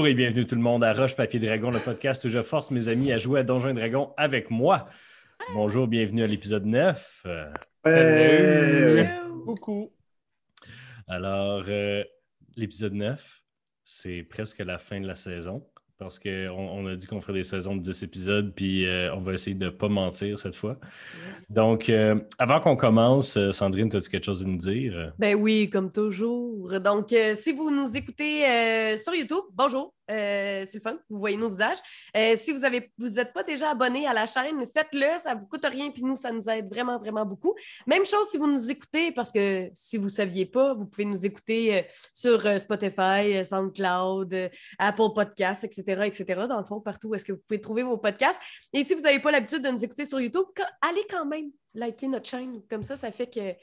Bonjour et bienvenue tout le monde à Roche Papier Dragon, le podcast où je force mes amis à jouer à Donjons et Dragons avec moi. Bonjour, bienvenue à l'épisode 9. Hey, Beaucoup. Alors, euh, l'épisode 9, c'est presque la fin de la saison parce qu'on on a dit qu'on ferait des saisons de 10 épisodes, puis euh, on va essayer de ne pas mentir cette fois. Donc, euh, avant qu'on commence, euh, Sandrine, as-tu quelque chose à nous dire? Ben oui, comme toujours. Donc, euh, si vous nous écoutez euh, sur YouTube, bonjour. Euh, c'est le fun, vous voyez nos visages. Euh, si vous avez, vous n'êtes pas déjà abonné à la chaîne, faites-le, ça ne vous coûte rien, puis nous, ça nous aide vraiment, vraiment beaucoup. Même chose si vous nous écoutez, parce que si vous ne saviez pas, vous pouvez nous écouter euh, sur Spotify, SoundCloud, Apple Podcasts, etc., etc., dans le fond, partout où est-ce que vous pouvez trouver vos podcasts. Et si vous n'avez pas l'habitude de nous écouter sur YouTube, allez quand même liker notre chaîne. Comme ça, ça fait que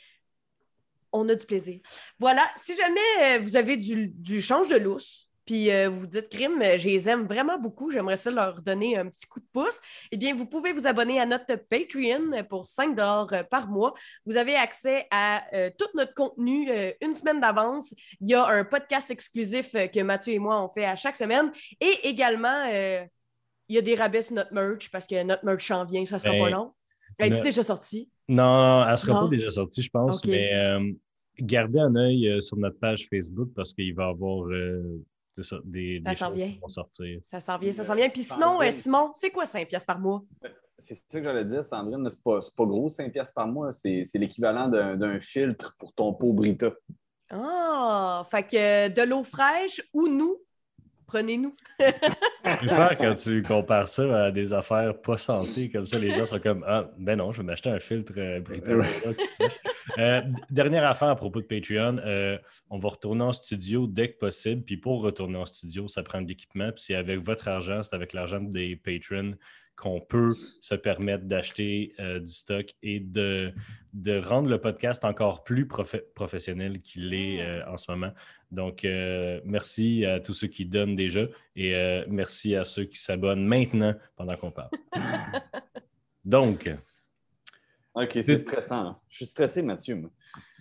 on a du plaisir. Voilà, si jamais vous avez du, du change de lousse, puis euh, vous vous dites, crime, euh, je les aime vraiment beaucoup, j'aimerais ça leur donner un petit coup de pouce, eh bien, vous pouvez vous abonner à notre Patreon pour 5 par mois. Vous avez accès à euh, tout notre contenu euh, une semaine d'avance. Il y a un podcast exclusif euh, que Mathieu et moi, on fait à chaque semaine. Et également, euh, il y a des rabais sur notre merch parce que notre merch en vient, ça sera Ben, pas long. Es-tu ne- déjà sorti? Non, elle ne sera Non? pas déjà sortie, je pense, mais euh, gardez un œil euh, sur notre page Facebook parce qu'il va y avoir euh, ça, des, Ça des s'en choses vient. qui vont sortir. Ça s'en vient, ça Euh, s'en vient. Puis sinon, euh, Simon, c'est quoi 5 piastres par mois? C'est ça que j'allais dire, Sandrine. C'est pas, c'est pas gros, 5 piastres par mois. C'est c'est l'équivalent d'un d'un filtre pour ton pot Brita. Ah, fait que de l'eau fraîche ou nous, prenez-nous. Je préfère quand tu compares ça à des affaires pas santé, comme ça, les gens sont comme Ah, ben non, je vais m'acheter un filtre euh, Brita Cola qui sèche. Euh, dernière affaire à propos de Patreon, euh, on va retourner en studio dès que possible. Puis pour retourner en studio, ça prend de l'équipement. Puis c'est avec votre argent, c'est avec l'argent des patrons qu'on peut se permettre d'acheter euh, du stock et de, de rendre le podcast encore plus profe- professionnel qu'il est euh, en ce moment. Donc, euh, merci à tous ceux qui donnent déjà et euh, merci à ceux qui s'abonnent maintenant pendant qu'on parle. Donc, OK, C'est- stressant. hein. Je suis stressé, Mathieu. moi.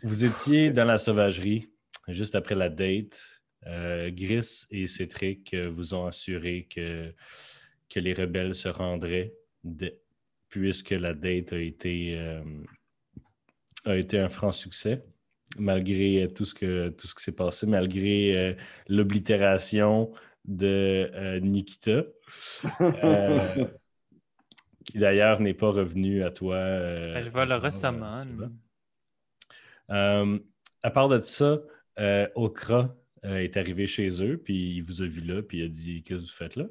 vous étiez dans la sauvagerie juste après la date. Euh, Gris et Cétric vous ont assuré que, que les rebelles se rendraient de- puisque la date a été, a été un franc succès, malgré euh, tout ce, que, tout ce qui s'est passé, malgré euh, l'oblitération de euh, Nikita, euh, qui d'ailleurs n'est pas revenu à toi. euh, Ben, je vais le. Euh, à part de ça, euh, Okra euh, est arrivé chez eux, puis il vous a vu là, puis il a dit Qu'est-ce que vous faites là?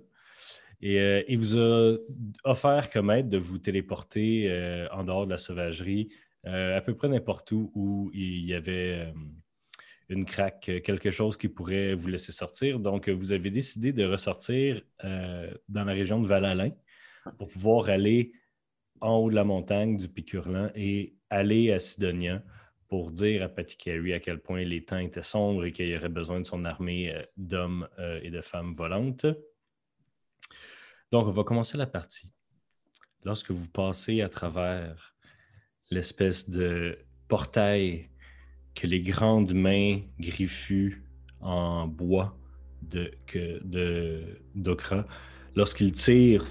Et euh, il vous a offert comme aide de vous téléporter euh, en dehors de la sauvagerie, euh, à peu près n'importe où où il y avait euh, une craque, euh, quelque chose qui pourrait vous laisser sortir. Donc, euh, vous avez décidé de ressortir euh, dans la région de Val-Alain pour pouvoir aller en haut de la montagne du Picurlan et aller à Sidonia pour dire à Patty Carey à quel point les temps étaient sombres et qu'il y aurait besoin de son armée euh, d'hommes euh, et de femmes volantes. Donc, on va commencer la partie. Lorsque vous passez à travers l'espèce de portail que les grandes mains griffues en bois de, que, de, d'Okra, lorsqu'il tire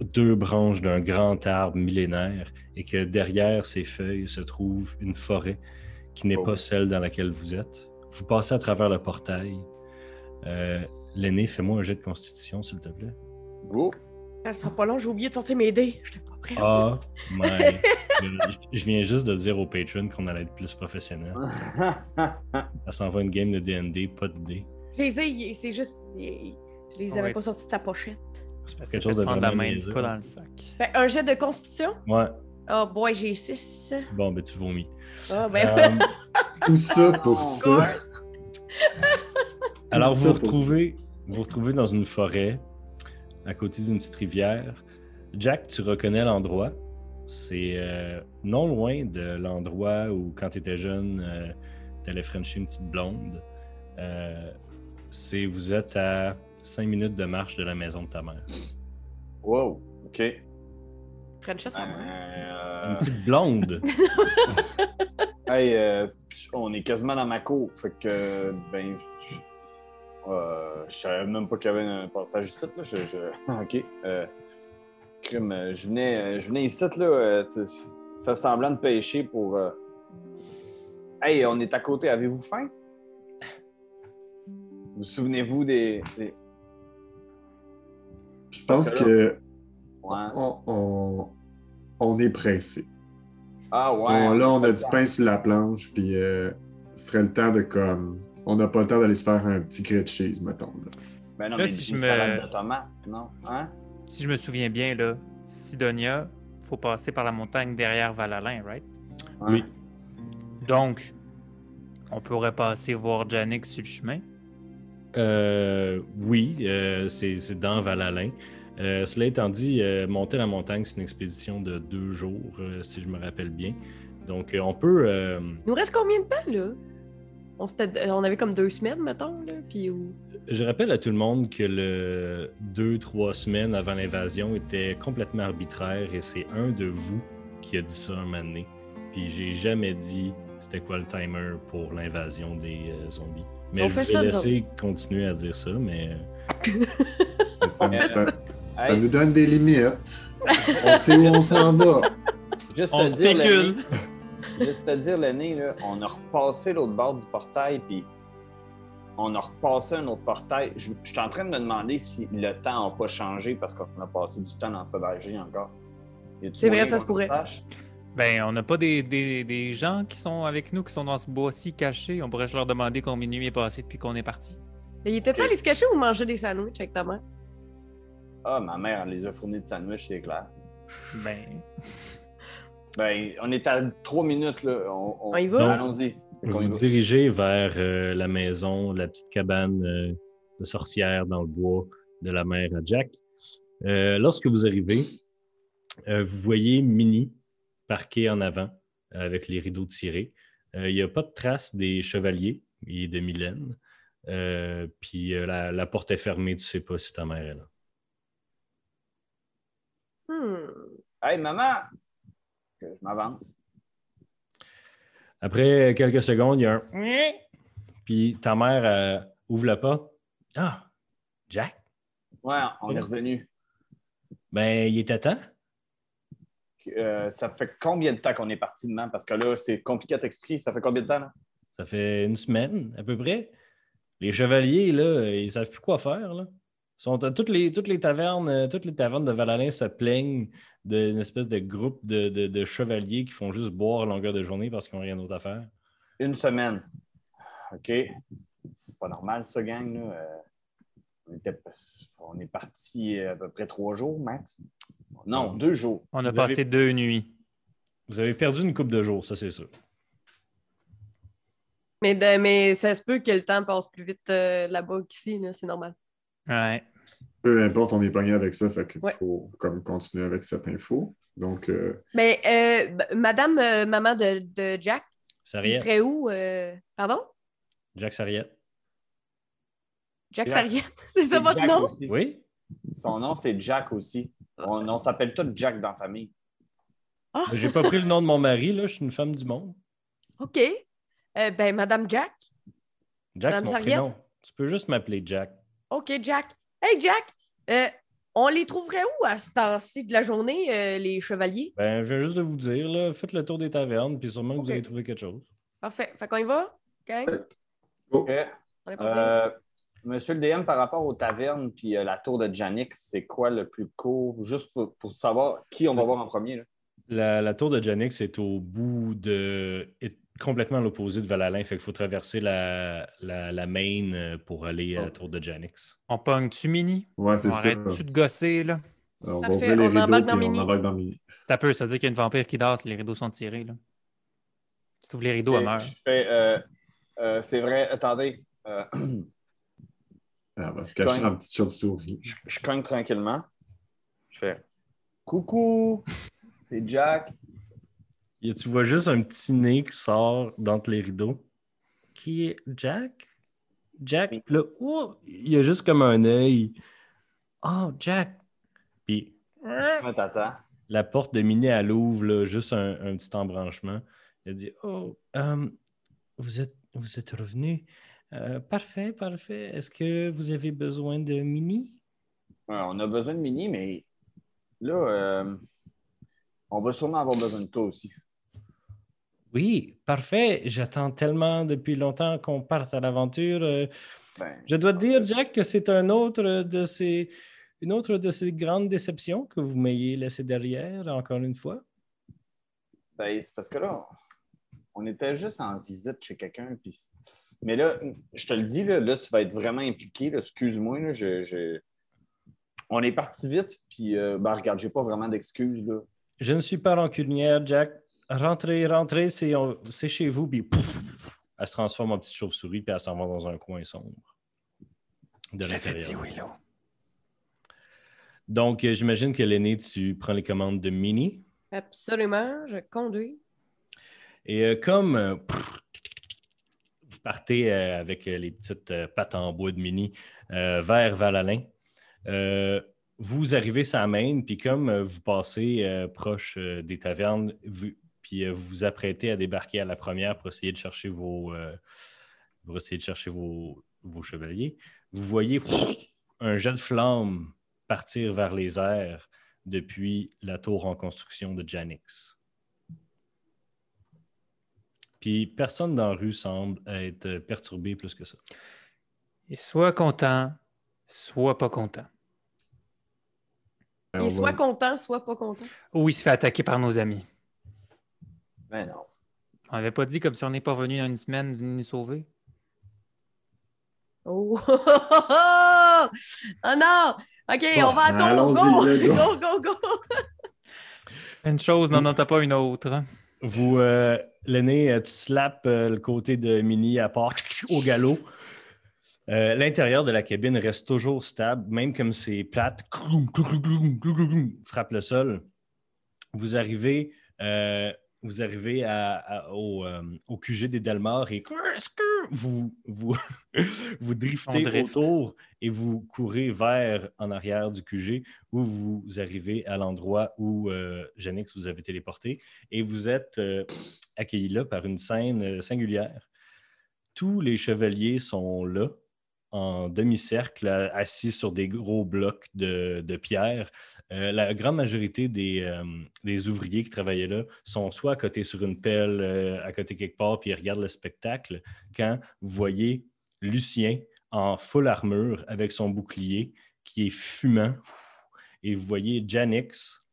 deux branches d'un grand arbre millénaire et que derrière ces feuilles se trouve une forêt qui n'est Oh. pas celle dans laquelle vous êtes. Vous passez à travers le portail. Euh, L'aîné, fais-moi un jet de constitution, s'il te plaît. Go. Ça sera pas long, j'ai oublié de sortir mes dés. Je pas prête. Ah, my. je, viens juste de dire au patron qu'on allait être plus professionnel. Ça s'en va une game de D&D, pas de dés. Je les ai, c'est juste. Je les avais Ouais. pas sortis de sa pochette. C'est pas quelque chose de prendre la vraiment main, pas dans le sac. Fait, un jet de constitution? Ouais, Oh boy, j'ai 6. bon, ben tu vomis. Ah ben. Euh, Tout ça pour ça. Alors, retrouvez, vous vous retrouvez dans une forêt, à côté d'une petite rivière. Jack, tu reconnais l'endroit. C'est euh, non loin de l'endroit où, quand tu étais jeune, tu allais frencher une petite blonde. Euh, c'est, vous êtes à cinq minutes de marche de la maison de ta mère. wow. OK. French ça va. Euh, Une petite blonde. hey, euh, on est quasiment dans ma cour. Fait que, ben, Euh, je savais même pas qu'il y avait un passage ici. Là. Je, je- OK. Euh, crime, je, venais, euh, je venais ici, là, euh, te- faire semblant de pêcher pour. euh, Hey, on est à côté. Avez-vous faim? Vous souvenez-vous des. des- Je pense Parce que que Ouais. on, on- on est pressé. Ah, ouais. Bon, là, on a du pain sur la planche, puis euh, ce serait le temps de comme. On n'a pas le temps d'aller se faire un petit grilled cheese, mettons. là. Ben non, Là, mais si une je me- salade de tomates, non? Hein? Si je me souviens bien, là, Sidonia, faut passer par la montagne derrière Valalin, right? Oui. Donc, on pourrait passer voir Janix sur le chemin? Euh, oui, euh, c'est c'est dans Valalin. Euh, cela étant dit, euh, monter la montagne, c'est une expédition de deux jours, euh, si je me rappelle bien. Donc, euh, on peut. euh, Il nous reste combien de temps, là? On, s'était- on avait comme deux semaines, mettons, là, puis... où- je rappelle à tout le monde que le deux, trois semaines avant l'invasion était complètement arbitraire et c'est un de vous qui a dit ça un moment donné. Puis j'ai jamais dit c'était quoi le timer pour l'invasion des euh, zombies. Mais On je nous laissé continuer à dire ça, mais euh, Ça, Ouais. ça- ça Hey, nous donne des limites. On sait où on s'en va. juste On spécule. Juste te dire, là, on a repassé l'autre bord du portail, puis on a repassé un autre portail. Je, je suis en train de me demander si le temps n'a pas changé parce qu'on a passé du temps dans le sauvagerie encore. C'est vrai, ça se pourrait. Ben, on n'a pas des, des- des gens qui sont avec nous, qui sont dans ce bois-ci cachés. On pourrait leur demander combien de nuits est passé depuis qu'on est parti. Mais il était-tu allé se cacher ou manger des sandwichs avec ta mère? Ah, ma mère, elle les a fournis de sandwich, c'est clair. Ben, Ben, on est à trois minutes, là. On, On y va? Allons-y. Vous va. dirigez vers euh, la maison, la petite cabane euh, de sorcière dans le bois de la mère à Jack. Euh, lorsque vous arrivez, euh, vous voyez Minnie parquée en avant avec les rideaux tirés. Euh, Il n'y a pas de trace des chevaliers et de Mylène. Euh, puis euh, la, la porte est fermée, tu sais pas si ta mère est là. Hmm. Hey, maman! Que Je m'avance. Après quelques secondes, il y a un puis ta mère euh, ouvre la porte. Ah, Jack? Ouais, on est revenu. Ben, il était temps. Euh, ça fait combien de temps qu'on est parti demain? Parce que là, c'est compliqué à t'expliquer. Ça fait combien de temps, là? Ça fait une semaine, à peu près. Les chevaliers, là, ils savent plus quoi faire, là. Sont, toutes, les, toutes, les tavernes, euh, toutes les tavernes de Valalin se plaignent d'une espèce de groupe de, de- de chevaliers qui font juste boire à longueur de journée parce qu'ils n'ont rien d'autre à faire. Une semaine. OK. C'est pas normal, ça, gang, là. Euh, on, était- on est parti à peu près trois jours, max. Non, deux jours. on a Vous passé avez- deux nuits. Vous avez perdu une coupe de jours, ça c'est sûr. Mais, de- mais ça se peut que le temps passe plus vite euh, là-bas qu'ici, là, c'est normal. Ouais. Peu importe, on est pogné avec ça, fait qu'il Ouais. faut comme continuer avec cette info. Donc, euh, Mais euh, Madame, euh, maman de, de Jack, il Sarriette. serait où? euh, Pardon? Jack Sarriette. Jack, Jack. Sarriette? C'est ça votre Jack nom? aussi. Oui? Son nom, c'est Jack aussi. On, on s'appelle tous Jack dans la famille. Ah! J'ai pas pris le nom de mon mari, là, je suis une femme du monde. OK. Euh, ben, Madame Jack. Jack, c'est mon Sarriette? prénom. Tu peux juste m'appeler Jack. OK, Jack. Hey, Jack! euh, on les trouverait où à ce temps-ci de la journée, euh, les chevaliers? Ben, je viens juste de vous dire, là, faites le tour des tavernes, puis sûrement que vous allez trouver quelque chose. Parfait. Fait qu'on y va? OK? OK. On est parti? Euh, Monsieur le DM, par rapport aux tavernes puis euh, la tour de Janix, c'est quoi le plus court? Juste pour, pour savoir qui on va voir en premier. là. La, la tour de Janix est au bout de. Complètement à l'opposé de Valalin. Fait qu'il faut traverser la, la, la main euh, pour aller à la tour de Janix. On pogne-tu Mini? ouais, c'est On ça. arrête-tu de gosser, là? On va ouvrir les on rideaux dans puis on Mini. embarque dans Mini. T'as peu, ça veut dire qu'il y a une vampire qui dort si les rideaux sont tirés, là. Si tu ouvres les rideaux, elle Et meurt. je fais, euh, euh, c'est vrai, attendez. euh, Elle va se cacher dans la petite chauve-souris. je, je cogne tranquillement. Je fais Coucou, c'est Jack. Et tu vois juste un petit nez qui sort d'entre les rideaux? Qui est Jack? Jack? Là, oh, il y a juste comme un œil. Oh, Jack! Puis la porte de Minet, elle ouvre, là, juste un, un petit embranchement. Elle dit Oh, euh, vous, êtes, vous êtes revenu. Euh, parfait, parfait. Est-ce que vous avez besoin de mini? Ouais, on a besoin de mini, mais là, euh, on va sûrement avoir besoin de toi aussi. Oui, parfait. J'attends tellement depuis longtemps qu'on parte à l'aventure. Euh, Ben, Je dois te dire, Jack, que c'est un autre de ces, une autre de ces grandes déceptions que vous m'ayez laissé derrière, encore une fois. ben, c'est parce que là, on était juste en visite chez quelqu'un. Mais là, je te le dis, là, là, tu vas être vraiment impliqué. Excuse-moi, là, je, je- on est parti vite. Puis, euh, ben, regarde, j'ai pas vraiment d'excuses. là. Je ne suis pas rancunière, Jack. Rentrez, rentrez, c'est on- c'est chez vous. Puis pouf, elle se transforme en petite chauve-souris, puis elle s'en va dans un coin sombre de l'intérieur. Willow. Donc, euh, j'imagine que l'aîné, tu prends les commandes de Mini. Absolument, je conduis. Et euh, comme euh, pff, vous partez euh, avec euh, les petites euh, pattes en bois de mini euh, vers Val-Alain, euh, vous arrivez sur la main, puis comme euh, vous passez euh, proche euh, des tavernes, vous, puis euh, vous vous apprêtez à débarquer à la première pour essayer de chercher vos, euh, pour essayer de chercher vos, vos chevaliers, vous voyez un jet de flamme partir vers les airs depuis la tour en construction de Janix. Puis personne dans la rue semble être perturbé plus que ça. Et soit content, soit pas content. Ben, Et soit content, soit pas content. Ou il se fait attaquer par nos amis. Ben non. On n'avait pas dit comme si on n'est pas venu dans une semaine venir nous sauver. Oh! oh non! OK, on va allons-y, Go! Go, go, go! Une chose n'en entend pas une autre. hein. Vous, euh, l'aîné, euh, tu slappes euh, le côté de Mini à part au galop. Euh, L'intérieur de la cabine reste toujours stable, même comme c'est plate, cloum, cloum, cloum, cloum, cloum, cloum, frappe le sol. Vous arrivez, euh, vous arrivez à- à- au, euh, au QG des Delmar et vous, vous, vous driftez drift. autour et vous courez vers en arrière du QG où vous arrivez à l'endroit où euh, Janix vous avait téléporté et vous êtes euh, accueillis là par une scène euh, singulière. Tous les chevaliers sont là, en demi-cercle, euh, assis sur des gros blocs de, de pierre. Euh, la grande majorité des, euh, des ouvriers qui travaillaient là sont soit à côté sur une pelle, à côté quelque part, puis ils regardent le spectacle. Quand vous voyez Lucien en full armure avec son bouclier qui est fumant, et vous voyez Janix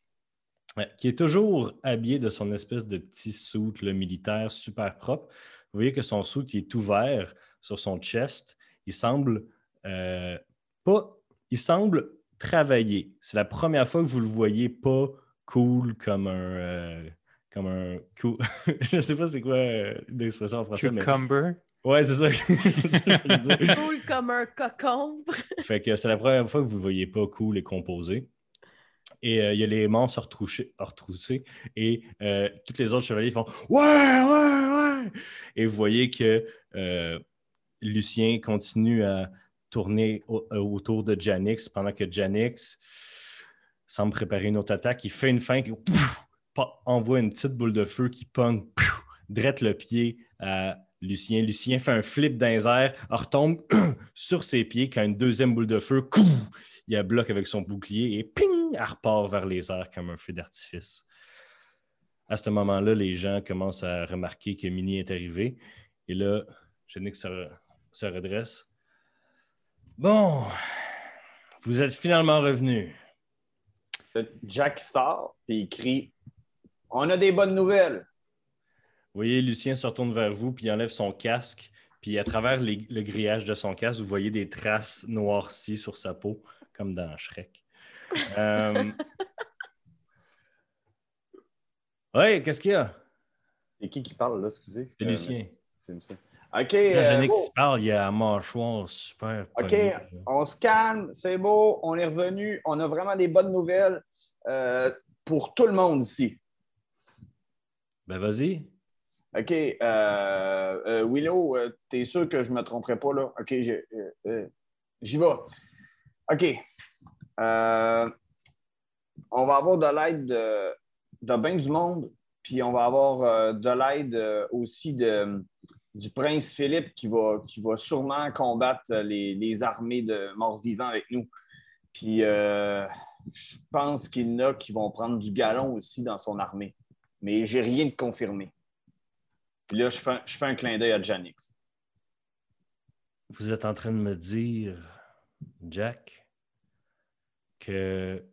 qui est toujours habillé de son espèce de petit là, militaire super propre. Vous voyez que son il est ouvert sur son chest. Il semble euh, pas. Il semble travailler. C'est la première fois que vous le voyez pas cool comme un. euh, comme un. cool- Je ne sais pas c'est quoi euh, l'expression en français. Mais... Cucumber. Ouais, c'est ça. que- c'est ça que je voulais dire. Cool comme un cocon. Fait que c'est la première fois que vous ne le voyez pas cool et composé. Et euh, il y a les manches retroussées, retroussées et euh, tous les autres chevaliers font Ouais, ouais, ouais. Et vous voyez que euh, Lucien continue à tourner euh, autour de Janix pendant que Janix semble préparer une autre attaque. Il fait une feinte, et envoie une petite boule de feu qui pogne, drette le pied à Lucien. Lucien fait un flip dans les airs, retombe sur ses pieds quand une deuxième boule de feu, il la bloque avec son bouclier et ping, elle repart vers les airs comme un feu d'artifice. À ce moment-là, les gens commencent à remarquer que Mini est arrivé. Et là, Genix se, se redresse. Bon, vous êtes finalement revenu. Jack sort et il crie On a des bonnes nouvelles. Vous voyez, Lucien se retourne vers vous, puis il enlève son casque. Puis à travers les- le grillage de son casque, vous voyez des traces noircies sur sa peau, comme dans Shrek. Euh... Ouais, qu'est-ce qu'il y a? C'est qui qui parle là, excusez? C'est Euh, Lucien. C'est Lucien. OK. Quand euh, bon. parle, il y a un mâchoire super. OK, là. on se calme, c'est beau, on est revenu, on a vraiment des bonnes nouvelles euh, pour tout le monde ici. Ben vas-y. OK, euh, euh, Willow, euh, t'es sûr que je ne me tromperai pas là? OK, j'y vais. OK. On va avoir de l'aide de, de bien du monde, puis on va avoir de l'aide aussi de, du prince Philippe qui va, qui va sûrement combattre les, les armées de morts-vivants avec nous. Puis euh, je pense qu'il y en a qui vont prendre du galon aussi dans son armée. Mais j'ai rien de confirmé. Là, je fais, je fais un clin d'œil à Janix. Vous êtes en train de me dire, Jack, que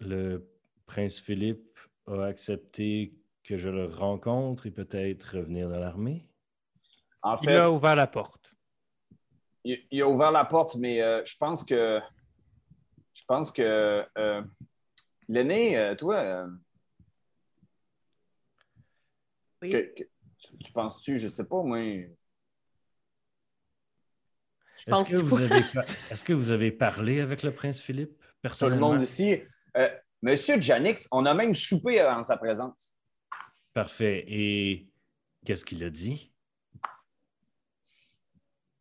le prince Philippe a accepté que je le rencontre et peut-être revenir dans l'armée? En Il a ouvert la porte. il, il a ouvert la porte, mais euh, je pense que. Je pense que. euh, L'aîné, euh, toi, euh, Oui. que- que- tu, tu penses-tu, je sais pas, moi. Est-ce que, vous avez, pa- est-ce que vous avez parlé avec le prince Philippe Tout le personnellement? monde ici. euh, Monsieur Janix, on a même soupé en sa présence. Parfait. Et qu'est-ce qu'il a dit?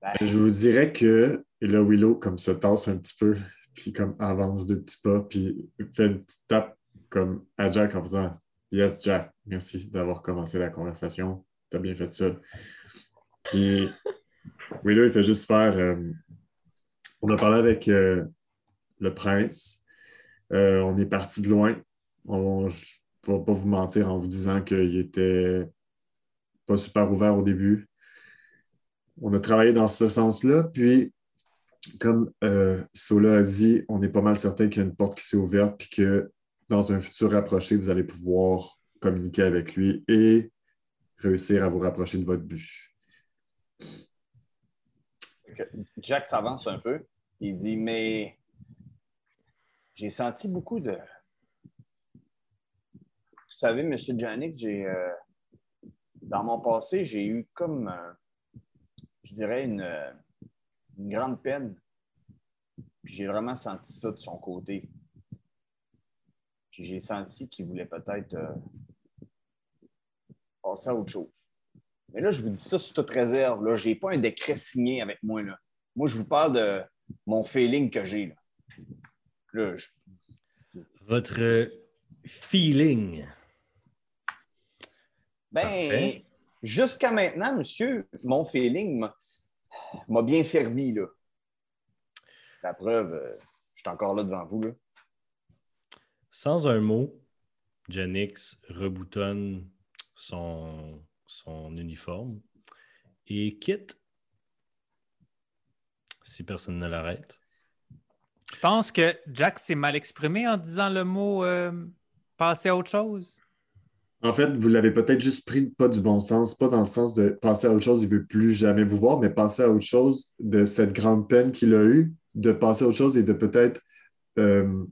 Ben, Je vous dirais que là, Willow, comme se tasse un petit peu, puis comme avance deux petits pas, puis fait une petite tape comme à Jack en faisant Yes, Jack, merci d'avoir commencé la conversation. T'as bien fait ça. Puis Willow, il fait juste faire. euh, on a parlé avec euh, le prince. Euh, on est parti de loin. On- je ne vais pas vous mentir en vous disant qu'il était pas super ouvert au début. On a travaillé dans ce sens-là. Puis, comme euh, Sola a dit, on est pas mal certain qu'il y a une porte qui s'est ouverte puis que dans un futur rapproché, vous allez pouvoir communiquer avec lui et réussir à vous rapprocher de votre but. Jack s'avance un peu. Il dit Mais j'ai senti beaucoup de. Vous savez, M. Janix, j'ai. euh, Dans mon passé, j'ai eu comme. Je dirais une, euh, une grande peine. Puis j'ai vraiment senti ça de son côté. Puis j'ai senti qu'il voulait peut-être euh, passer à autre chose. Mais là, je vous dis ça sous toute réserve. Je n'ai pas un décret signé avec moi. Là. Moi, je vous parle de mon feeling que j'ai. Là. Là, je- Votre euh, feeling. Ben, Parfait. Jusqu'à maintenant, monsieur, mon feeling m'a- bien servi. Là. La preuve, euh, je suis encore là devant vous. Là. Sans un mot, Janix reboutonne son, son uniforme et quitte. Si personne ne l'arrête. Je pense que Jack s'est mal exprimé en disant le mot euh, passer à autre chose. En fait, vous l'avez peut-être juste pris pas du bon sens, pas dans le sens de passer à autre chose, il ne veut plus jamais vous voir, mais passer à autre chose de cette grande peine qu'il a eue, de passer à autre chose et de peut-être euh,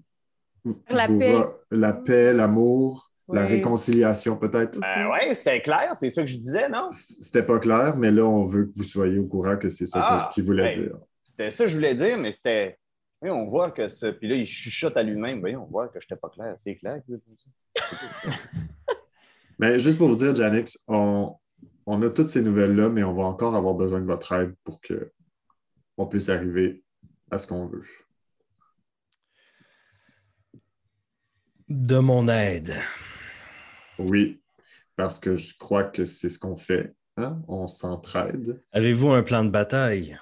La vous paix. la paix, l'amour, la réconciliation peut-être. Ben ouais, c'était clair, c'est ça que je disais, non? C'était pas clair, mais là, on veut que vous soyez au courant que c'est ça Ah, qu'il voulait ben, dire. C'était ça que je voulais dire, mais c'était. Oui, on voit que ça. Puis là, il chuchote à lui-même. Voyons, on voit que je n'étais pas clair. C'est clair que ça. Mais juste pour vous dire, Janix, on, on a toutes ces nouvelles-là, mais on va encore avoir besoin de votre aide pour que on puisse arriver à ce qu'on veut. De mon aide. Oui, parce que je crois que c'est ce qu'on fait. hein? On s'entraide. Avez-vous un plan de bataille?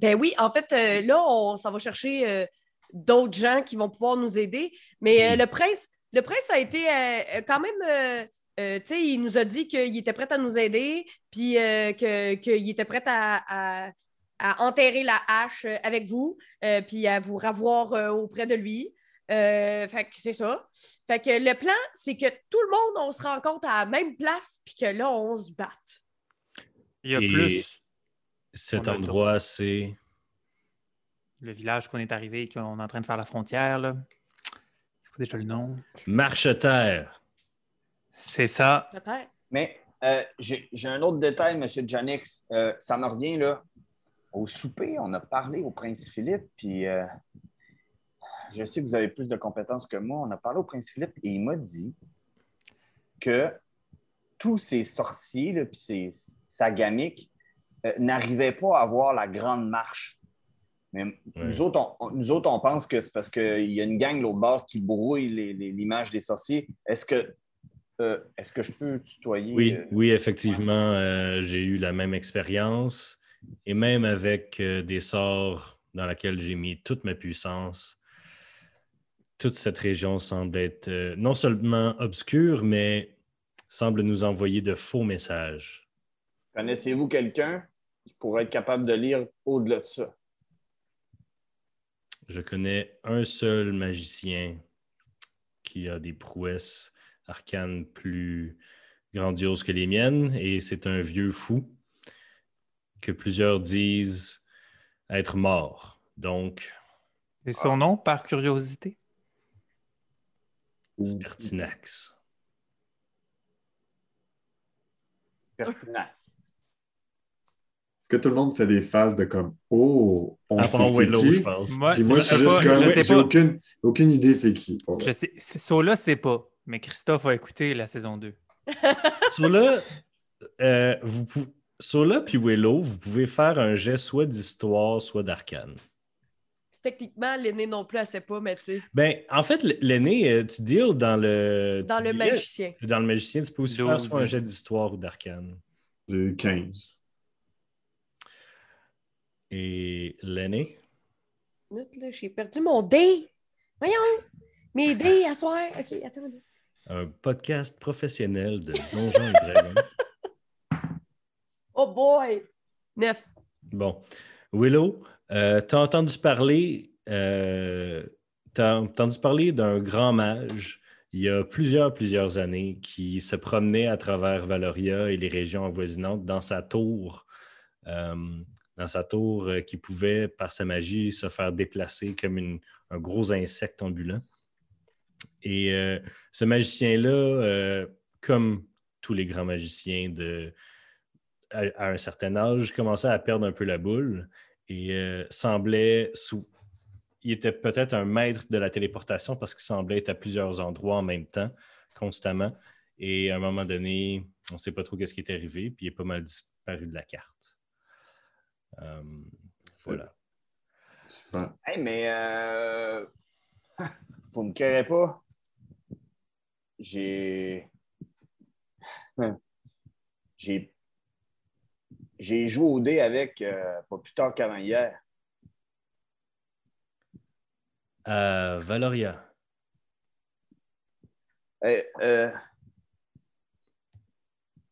Ben oui, en fait, euh, là, on s'en va chercher euh, d'autres gens qui vont pouvoir nous aider. Mais euh, le prince, le prince a été euh, quand même. euh, euh, tu sais, il nous a dit qu'il était prêt à nous aider, puis euh, que- qu'il était prêt à, à- à enterrer la hache euh, avec vous, euh, puis à vous ravoir euh, auprès de lui. Euh, fait que c'est ça. Fait que le plan, c'est que tout le monde, on se rencontre à la même place, puis que là, on se batte. Il y a Et- plus Cet On endroit, c'est. le village qu'on est arrivé et qu'on est en train de faire la frontière. là. Quoi déjà le nom? Marche-terre. C'est ça. Mais euh, j'ai un autre détail, M. Janix. Euh, ça me revient là. Au souper, on a parlé au prince Philippe, puis euh, je sais que vous avez plus de compétences que moi. On a parlé au prince Philippe et il m'a dit que tous ces sorciers, là, puis ces sagamiques, euh, n'arrivaient pas à avoir la grande marche. Mais nous, autres, on, nous autres, on pense que c'est parce qu'il y a une gang l'autre bord qui brouille l'image des sorciers. Est-ce que Euh, Est-ce que je peux tutoyer? Oui, euh, oui, effectivement, euh, j'ai eu la même expérience. Et même avec des sorts dans lesquels j'ai mis toute ma puissance, toute cette région semble être non seulement obscure, mais semble nous envoyer de faux messages. Connaissez-vous quelqu'un qui pourrait être capable de lire au-delà de ça? Je connais un seul magicien qui a des prouesses arcanes plus grandioses que les miennes, et c'est un vieux fou que plusieurs disent être mort. Donc, C'est son nom, par curiosité? Spertinax. Pertinax. Est-ce que tout le monde fait des phases de comme Oh, on À sait c'est Willow, qui? je pense. Moi, Puis moi, je sais suis juste pas, comme je j'ai aucune, aucune idée c'est qui. Oh, Je sais, Sola, c'est pas. Mais Christophe a écouté la saison 2. Sola, euh, vous Sola puis Willow, vous pouvez faire un jet soit d'histoire, soit d'arcane. Techniquement, l'aîné non plus, elle sait pas, mais tu sais, Ben, en fait, l'aîné, euh, tu deals dans le. dans le deals- magicien. Dans le magicien, tu peux aussi faire soit un jet d'histoire ou d'arcane. J'ai eu 15. Et l'aîné? J'ai perdu mon dé. Voyons! Mes dés à soir. OK, attends. Un podcast professionnel de Donjons et Dragons. Oh boy! Neuf. Bon. Willow, euh, t'as entendu parler. euh, t'as entendu parler d'un grand mage il y a plusieurs, plusieurs années qui se promenait à travers Valoria et les régions avoisinantes dans sa tour. euh, dans sa tour euh, qui pouvait, par sa magie, se faire déplacer comme un gros insecte ambulant. Et euh, ce magicien-là, euh, comme tous les grands magiciens à, un certain âge, commençait à perdre un peu la boule et semblait sous. Il était peut-être un maître de la téléportation parce qu'il semblait être à plusieurs endroits en même temps, constamment. Et à un moment donné, on ne sait pas trop qu'est-ce qui est arrivé, puis il est pas mal disparu de la carte. Euh, voilà. Super. Hey, mais euh... vous me carrez pas. J'ai. J'ai. J'ai joué au dé avec euh, pas plus tard qu'avant hier. À Valoria. Hey, euh...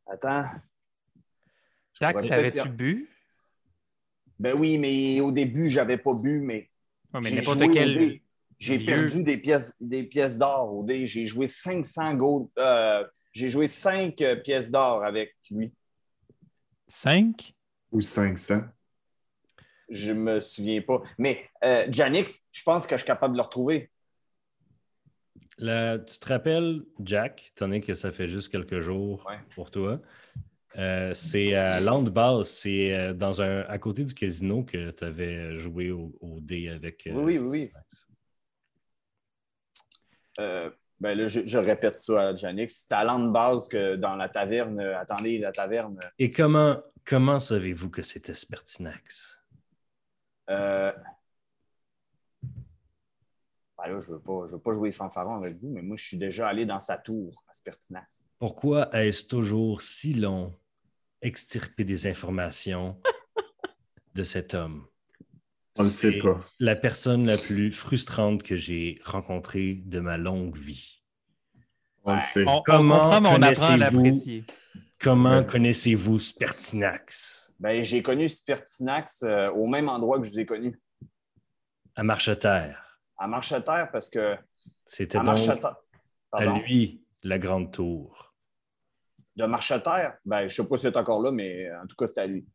Attends. Pourrais t'avais-tu bu? Ben oui, mais au début, j'avais pas bu, mais Ouais, mais J'ai n'importe quel. J'ai perdu des pièces, des pièces d'or au dé. J'ai joué 500 gold. euh, j'ai joué 5 pièces d'or avec lui. 5? Ou 500. Je me souviens pas. Mais euh, Janix, je pense que je suis capable de le retrouver. Tu te rappelles, Jack, étant donné que ça fait juste quelques jours Ouais. pour toi, euh, c'est à Landbase, c'est euh, dans un à côté du casino que tu avais joué au, au dé avec. euh, Oui, oui, oui. Euh, ben là, je, je répète ça à Janix. C'est à base que dans la taverne. euh, attendez, la taverne. Et comment, comment savez-vous que c'était Spertinax? Euh, ben là, je ne veux, veux pas jouer fanfaron avec vous, mais moi, je suis déjà allé dans sa tour à Spertinax. Pourquoi est-ce toujours si long? Extirper des informations de cet homme? On ne sait pas. La personne la plus frustrante que j'ai rencontrée de ma longue vie. On le sait. On, on Comment comprend, mais on apprend à connaissez-vous- l'apprécier. Comment Ouais. connaissez-vous Spertinax? Ben, j'ai connu Spertinax euh, au même endroit que je vous ai connu, À Marcheterre. à Marcheterre, parce que C'était donc à lui la grande tour. De Marcheterre, ben, je ne sais pas si c'est encore là, mais en tout cas, c'était à lui.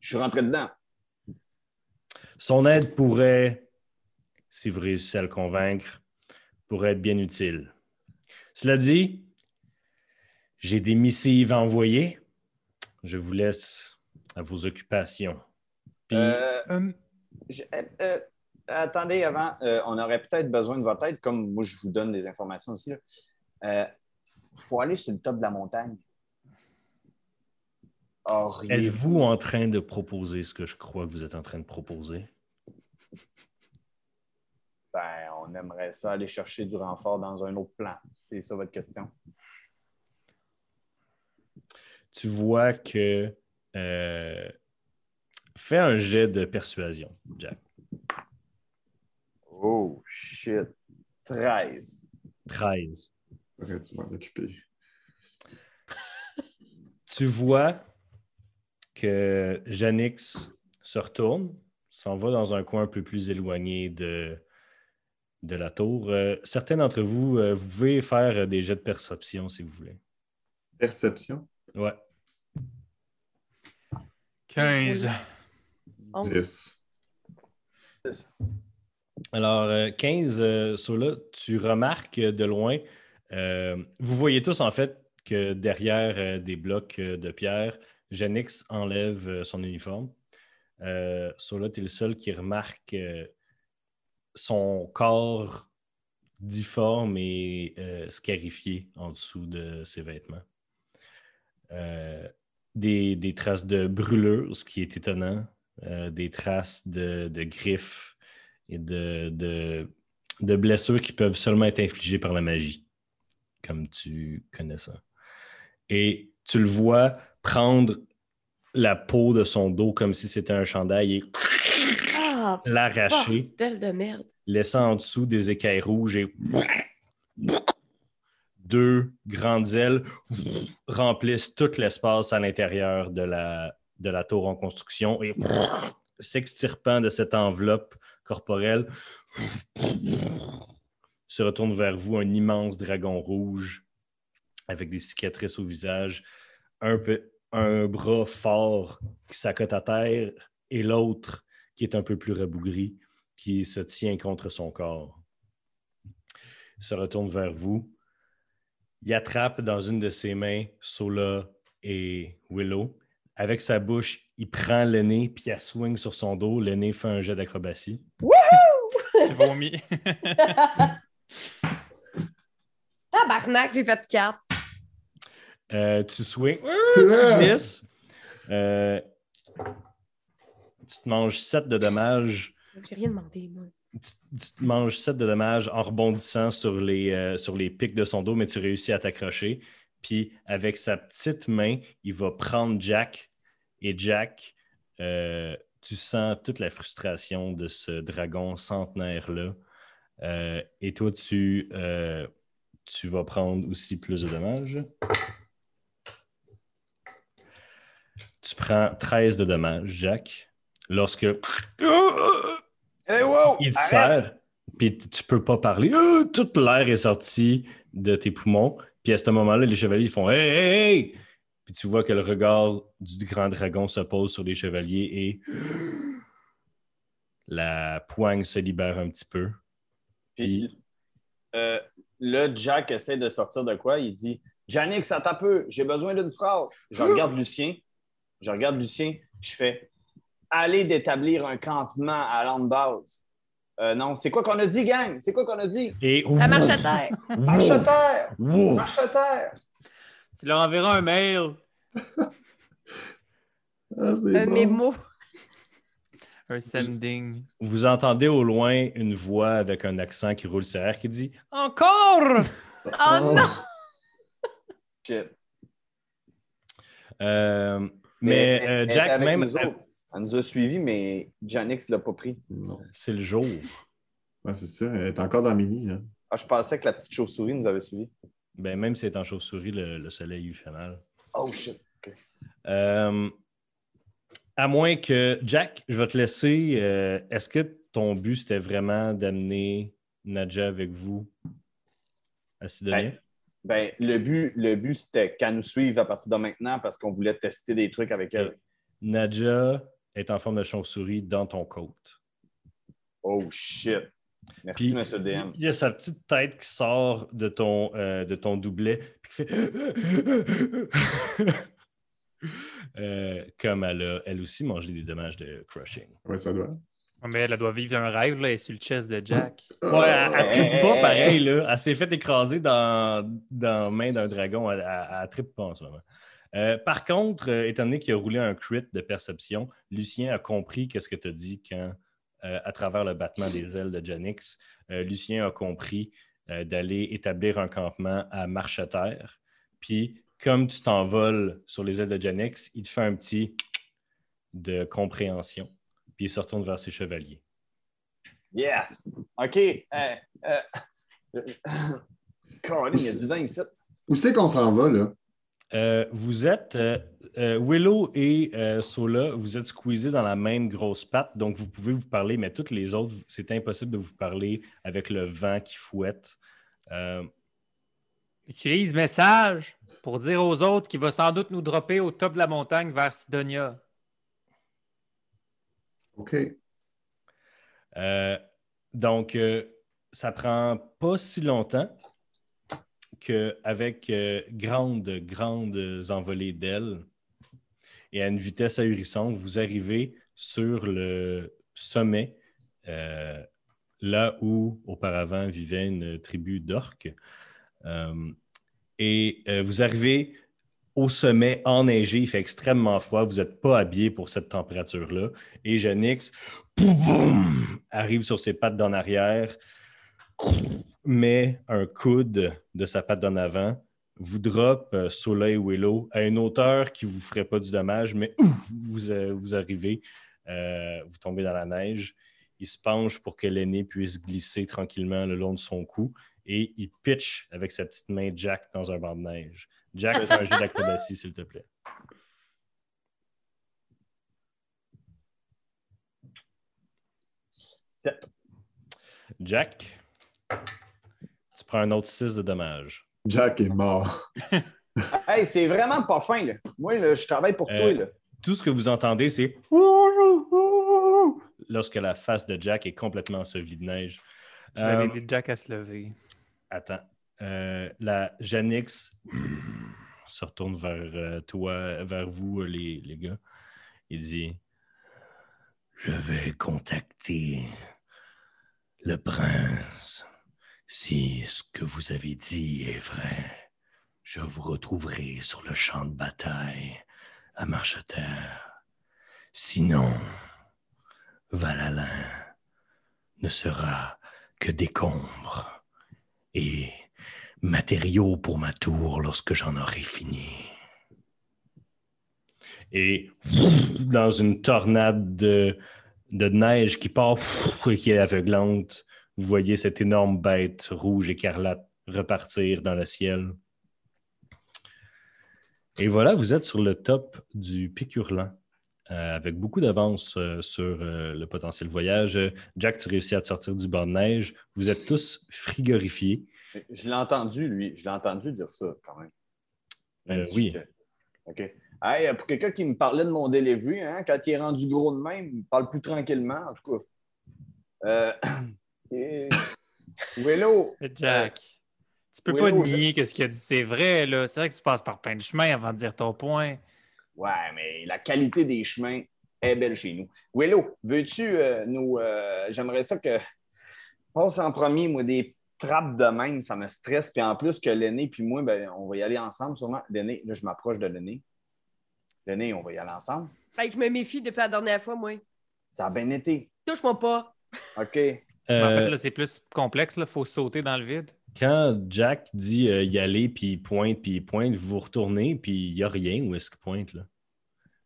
Je suis rentré dedans. Son aide pourrait, si vous réussissez à le convaincre, pourrait être bien utile. Cela dit, j'ai des missives à envoyer. Je vous laisse à vos occupations. Puis, Euh, Hum, je- euh, euh, attendez, avant, euh, on aurait peut-être besoin de votre aide, comme moi, je vous donne des informations aussi. Il faut aller sur le top de la montagne. Auriez- êtes-vous en train de proposer ce que je crois que vous êtes en train de proposer? Ben, on aimerait ça aller chercher du renfort dans un autre plan. C'est ça votre question? tu vois que. euh, fais un jet de persuasion, Jack. Oh, shit. 13. 13. J'aurais dû m'en occuper? Tu vois que Janix se retourne, s'en va dans un coin un peu plus éloigné de, de la tour. Euh, certains d'entre vous, euh, vous pouvez faire euh, des jets de perception si vous voulez. Perception, Ouais. 15. 11. 10. C'est ça. Alors, euh, 15, euh, Sola, tu remarques de loin, euh, vous voyez tous en fait que derrière euh, des blocs euh, de pierre, Janix enlève son uniforme. Euh, Sola, tu le seul qui remarque son corps difforme et scarifié en dessous de ses vêtements. Des, traces de brûlure, ce qui est étonnant, des traces de, griffes et de blessures qui peuvent seulement être infligées par la magie, comme tu connais ça. Et tu le vois prendre la peau de son dos comme si c'était un chandail et Ah, l'arracher, bordel de merde. laissant en dessous des écailles rouges et deux grandes ailes remplissent tout l'espace à l'intérieur de la, de la tour en construction et s'extirpant de cette enveloppe corporelle, se retourne vers vous un immense dragon rouge avec des cicatrices au visage, un, peu, un bras fort qui s'accote à terre et l'autre qui est un peu plus rabougri, qui se tient contre son corps. Il se retourne vers vous. Il attrape dans une de ses mains Sola et Willow. Avec sa bouche, il prend le nez puis il swing sur son dos. Le nez fait un jet d'acrobatie. Tu vomis. Tabarnak, j'ai fait 4. Euh, tu swings, tu glisses. Euh, tu te manges 7 de dommages. J'ai rien demandé, moi. Tu, tu te manges 7 de dommages en rebondissant sur les, euh, sur les pics de son dos, mais tu réussis à t'accrocher. Puis avec sa petite main, il va prendre Jack. Et Jack, euh, tu sens toute la frustration de ce dragon centenaire-là. Euh, et toi, tu, euh, tu vas prendre aussi plus de dommages. Tu prends 13 de dommages, Jack. Lorsque Hey, wow! il te serre, puis tu peux pas parler. Ah, Tout l'air est sorti de tes poumons. Puis à ce moment-là, les chevaliers ils font Hey, hey, hey! Puis tu vois que le regard du grand dragon se pose sur les chevaliers et la poigne se libère un petit peu. Puis, euh, là, Jack essaie de sortir de quoi? Il dit Jannick, attends un peu, j'ai besoin d'une phrase. Je regarde Lucien. Je regarde Lucien. Je fais Allez d'établir un campement à l'ande base. Euh, non, c'est quoi qu'on a dit, gang? C'est quoi qu'on a dit? Et La marche à terre. Marche à terre! Wow! Marche à terre! tu leur enverras un mail, Ah, c'est Un bon. mémo. Un sending. Vous entendez au loin une voix avec un accent qui roule sur l'air qui dit Encore! Oh non! Shit. Euh, Mais mais elle- euh, elle Jack, même, nous. Elle nous a suivis, mais Janix ne l'a pas pris. Non. c'est le jour. Ouais, c'est ça. Elle est encore dans Mini. Hein. Ah, je pensais que la petite chauve-souris nous avait suivis. Ben, même si c'est en chauve-souris, le, le soleil lui fait mal. Oh shit. Euh, à moins que. Jack, je vais te laisser. euh, Est-ce que ton but, c'était vraiment d'amener Nadja avec vous à Sidonia? Ben, le but, le but c'était qu'elle nous suive à partir de maintenant parce qu'on voulait tester des trucs avec elle. Nadja est en forme de chauve-souris dans ton côte. Oh shit. Merci, monsieur DM. Il y a sa petite tête qui sort de ton, euh, de ton doublet, puis qui fait. Euh, comme elle a, elle aussi, mangé des dommages de crushing. Ouais, ça doit. Mais elle elle doit vivre un rêve, là, elle est sur le chest de Jack. Ouais, elle, elle trippe Hey, pas pareil, là. Elle s'est fait écraser dans, dans la main d'un dragon. Elle, elle, pas en ce moment. Euh, par contre, euh, étant donné qu'il a roulé un crit de perception, Lucien a compris qu'est-ce que tu as dit quand, euh, à travers le battement des ailes de Janix, euh, Lucien a compris euh, d'aller établir un campement à Marcheterre. Puis, comme tu t'envoles sur les ailes de Janix, il te fait un petit de compréhension, puis il se retourne vers ses chevaliers. Yes! OK. Euh, euh, Colin, il y a du vin ici. Où c'est qu'on s'en va, là? Euh, vous êtes, euh, euh, Willow et euh, Sola, vous êtes squeezés dans la même grosse patte, donc vous pouvez vous parler, mais toutes les autres, c'est impossible de vous parler avec le vent qui fouette. Utilise message pour dire aux autres qu'il va sans doute nous dropper au top de la montagne vers Sidonia. OK. Euh, donc, euh, ça prend pas si longtemps qu'avec euh, grandes, grandes envolées d'ailes et à une vitesse ahurissante, vous arrivez sur le sommet, euh, là où auparavant vivait une tribu d'orques. Euh, et euh, vous arrivez au sommet enneigé, il fait extrêmement froid, vous n'êtes pas habillé pour cette température-là. Et boum, arrive sur ses pattes d'en arrière, met un coude de sa patte d'en avant, vous drop euh, Soleil Willow à une hauteur qui ne vous ferait pas du dommage, mais vous, vous arrivez, vous tombez dans la neige. Il se penche pour que l'aîné puisse glisser tranquillement le long de son cou et il pitch avec sa petite main Jack dans un banc de neige. Jack, fais un jeu d'acrobatie, s'il te plaît. Sept. Jack, tu prends un autre 6 de dommaage. Jack est mort. Hey, c'est vraiment pas fin, là. Moi, là, je travaille pour Euh, toi, là. Tout ce que vous entendez, c'est lorsque la face de Jack est complètement ensevelie de neige. Je vais Euh, aider Jack à se lever. Attends. Euh, la Janix se retourne vers euh, toi, vers vous, euh, les, les gars. Il dit Je vais contacter le prince. Si ce que vous avez dit est vrai, je vous retrouverai sur le champ de bataille à Marcheterre. Sinon, Valalin ne sera que décombre et matériaux pour ma tour lorsque j'en aurai fini. Et dans une tornade de, neige qui part et qui est aveuglante, vous voyez cette énorme bête rouge écarlate repartir dans le ciel. Et voilà, vous êtes sur le top du Pic Hurlant, euh, avec beaucoup d'avance euh, sur euh, le potentiel voyage. Jack, tu réussis à te sortir du banc de neige. Vous êtes tous frigorifiés. Je l'ai entendu, lui. Je l'ai entendu dire ça, quand même. Même Euh, si oui. je- OK. Hey, pour quelqu'un qui me parlait de mon delivery, hein, quand il est rendu gros de même, il parle plus tranquillement, en tout cas. Euh... et- Willow, Jack, tu peux Willow, pas nier que ce qu'il a dit, c'est vrai. là. C'est vrai que tu passes par plein de chemins avant de dire ton point. Ouais, mais la qualité des chemins est belle chez nous. Willow, veux-tu euh, nous. euh, J'aimerais ça que. Passe en premier, moi, des trappes de même, ça me stresse. Puis en plus que l'aîné, puis moi, ben, on va y aller ensemble sûrement. L'aîné, là, je m'approche de l'aîné. L'aîné, on va y aller ensemble. Fait que je me méfie depuis la dernière fois, moi. Ça a bien été. Touche-moi pas. OK. Mais en Euh, fait, là, c'est plus complexe. Il faut sauter dans le vide. Quand Jack dit euh, y aller, puis il pointe, puis il pointe, vous vous retournez, puis il n'y a rien. Où est-ce qu'il pointe, là?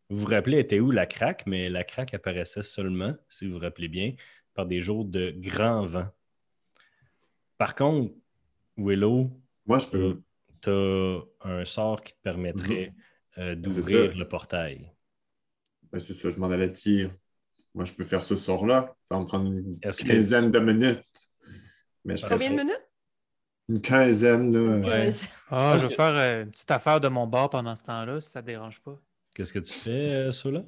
Vous vous rappelez, était où la craque? Mais la craque apparaissait seulement, si vous vous rappelez bien, par des jours de grand vent. Par contre, Willow, Moi, je peux. tu as un sort qui te permettrait euh, C'est d'ouvrir le portail. Ben, c'est ça, je m'en allais dire. Moi, je peux faire ce sort-là. Ça va me prendre une que- quinzaine de minutes. Mais je ferais Combien de ça. minutes? Une quinzaine, là. Ouais. Ah, je vais faire euh, une petite affaire de mon bar pendant ce temps-là, si ça ne dérange pas. Qu'est-ce que tu fais, euh, Sola?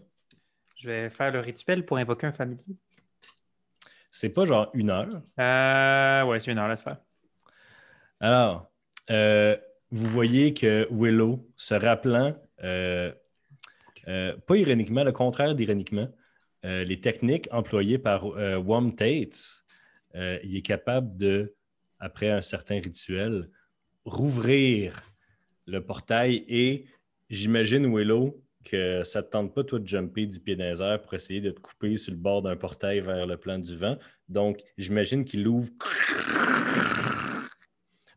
Je vais faire le rituel pour invoquer un familier. C'est pas genre une heure? Euh, ouais, c'est une heure, laisse faire. Alors, euh, vous voyez que Willow, se rappelant, euh, euh, pas ironiquement, le contraire d'ironiquement, euh, les techniques employées par euh, Wom Tate, euh, il est capable de, après un certain rituel, rouvrir le portail et j'imagine, Willow, que ça ne te tente pas, toi, de jumper 10 pieds dans les airs pour essayer de te couper sur le bord d'un portail vers le plan du vent. Donc, j'imagine qu'il ouvre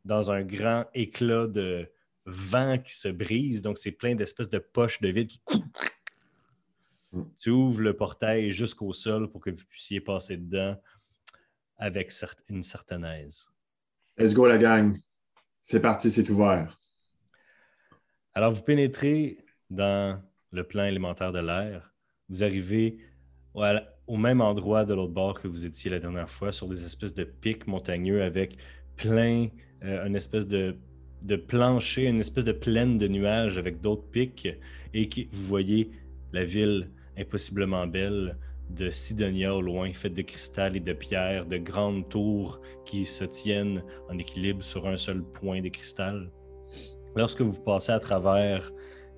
dans un grand éclat de vent qui se brise. Donc, c'est plein d'espèces de poches de vide qui. Tu ouvres le portail jusqu'au sol pour que vous puissiez passer dedans avec une certaine aise. Let's go, la gang. C'est parti, c'est ouvert. Alors, vous pénétrez dans le plan élémentaire de l'air. Vous arrivez au, même endroit de l'autre bord que vous étiez la dernière fois, sur des espèces de pics montagneux avec plein, euh, une espèce de, de plancher, une espèce de plaine de nuages avec d'autres pics. Et qui, vous voyez la ville impossiblement belle de Sidonia au loin, faite de cristal et de pierre, de grandes tours qui se tiennent en équilibre sur un seul point de cristal. Lorsque vous passez à travers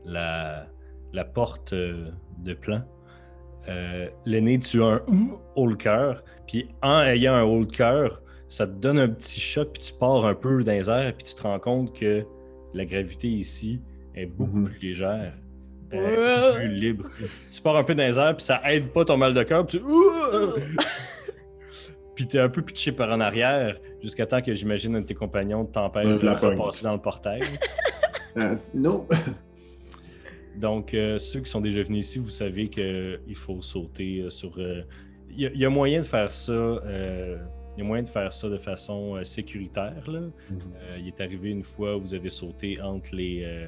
la, la porte euh, de plan, euh, l'aîné, tu as un haut le cœur, puis en ayant un haut le cœur, ça te donne un petit choc, puis tu pars un peu dans les airs, puis tu te rends compte que la gravité ici est beaucoup Mhm. plus légère, euh, plus libre. Tu pars un peu dans les airs, puis ça aide pas ton mal de cœur, puis tu... Puis t'es un peu pitché par en arrière, jusqu'à temps que j'imagine un de tes compagnons t'empêche de la repasser dans le portail. Euh, non. Donc, euh, ceux qui sont déjà venus ici, vous savez qu'il faut sauter euh, sur. euh, Il y, a- il y a moyen de faire ça. euh, il y a moyen de faire ça de façon euh, sécuritaire. là. Euh, il est arrivé une fois où vous avez sauté entre les, euh,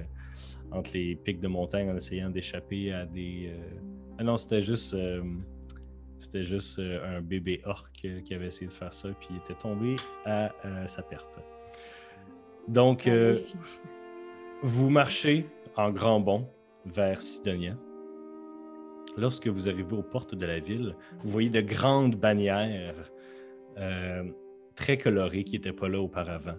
entre les pics de montagne en essayant d'échapper à des. euh, Ah non, c'était juste. euh, C'était juste euh, un bébé orc qui avait essayé de faire ça, puis il était tombé à sa perte. Donc, euh, vous marchez en grand bond vers Sidonia. Lorsque vous arrivez aux portes de la ville, vous voyez de grandes bannières euh, très colorées qui n'étaient pas là auparavant.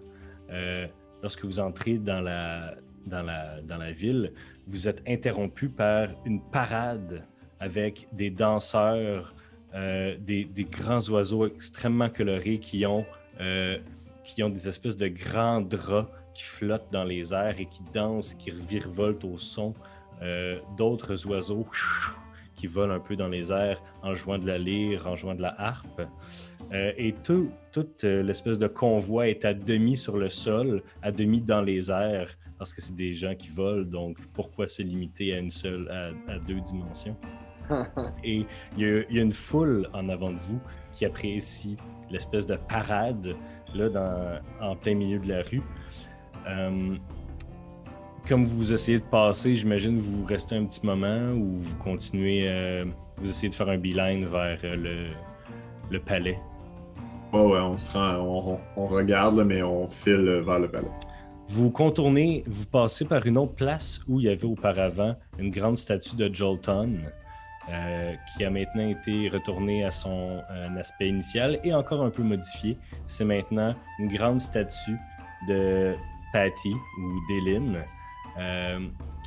Euh, lorsque vous entrez dans la, dans, la, ville, vous êtes interrompu par une parade avec des danseurs, euh, des, grands oiseaux extrêmement colorés qui ont, euh, qui ont des espèces de grands draps qui flottent dans les airs et qui dansent, qui virevoltent au son euh, d'autres oiseaux qui volent un peu dans les airs en jouant de la lyre, en jouant de la harpe. Et tout, toute l'espèce de convoi est à demi sur le sol, à demi dans les airs, parce que c'est des gens qui volent, donc pourquoi se limiter à une seule, à, à deux dimensions? Et il y, a, il y a une foule en avant de vous qui apprécie l'espèce de parade là, dans, en plein milieu de la rue. Euh, comme vous essayez de passer, j'imagine vous restez un petit moment ou vous continuez, euh, vous essayez de faire un beeline vers euh, le, le palais? Ouais, ouais, on se rend, on, on regarde, là, mais on file vers le palais. Vous contournez, vous passez par une autre place où il y avait auparavant une grande statue de Jolton, euh, qui a maintenant été retournée à son euh, aspect initial et encore un peu modifié. C'est maintenant une grande statue de Patty ou d'Eline, euh,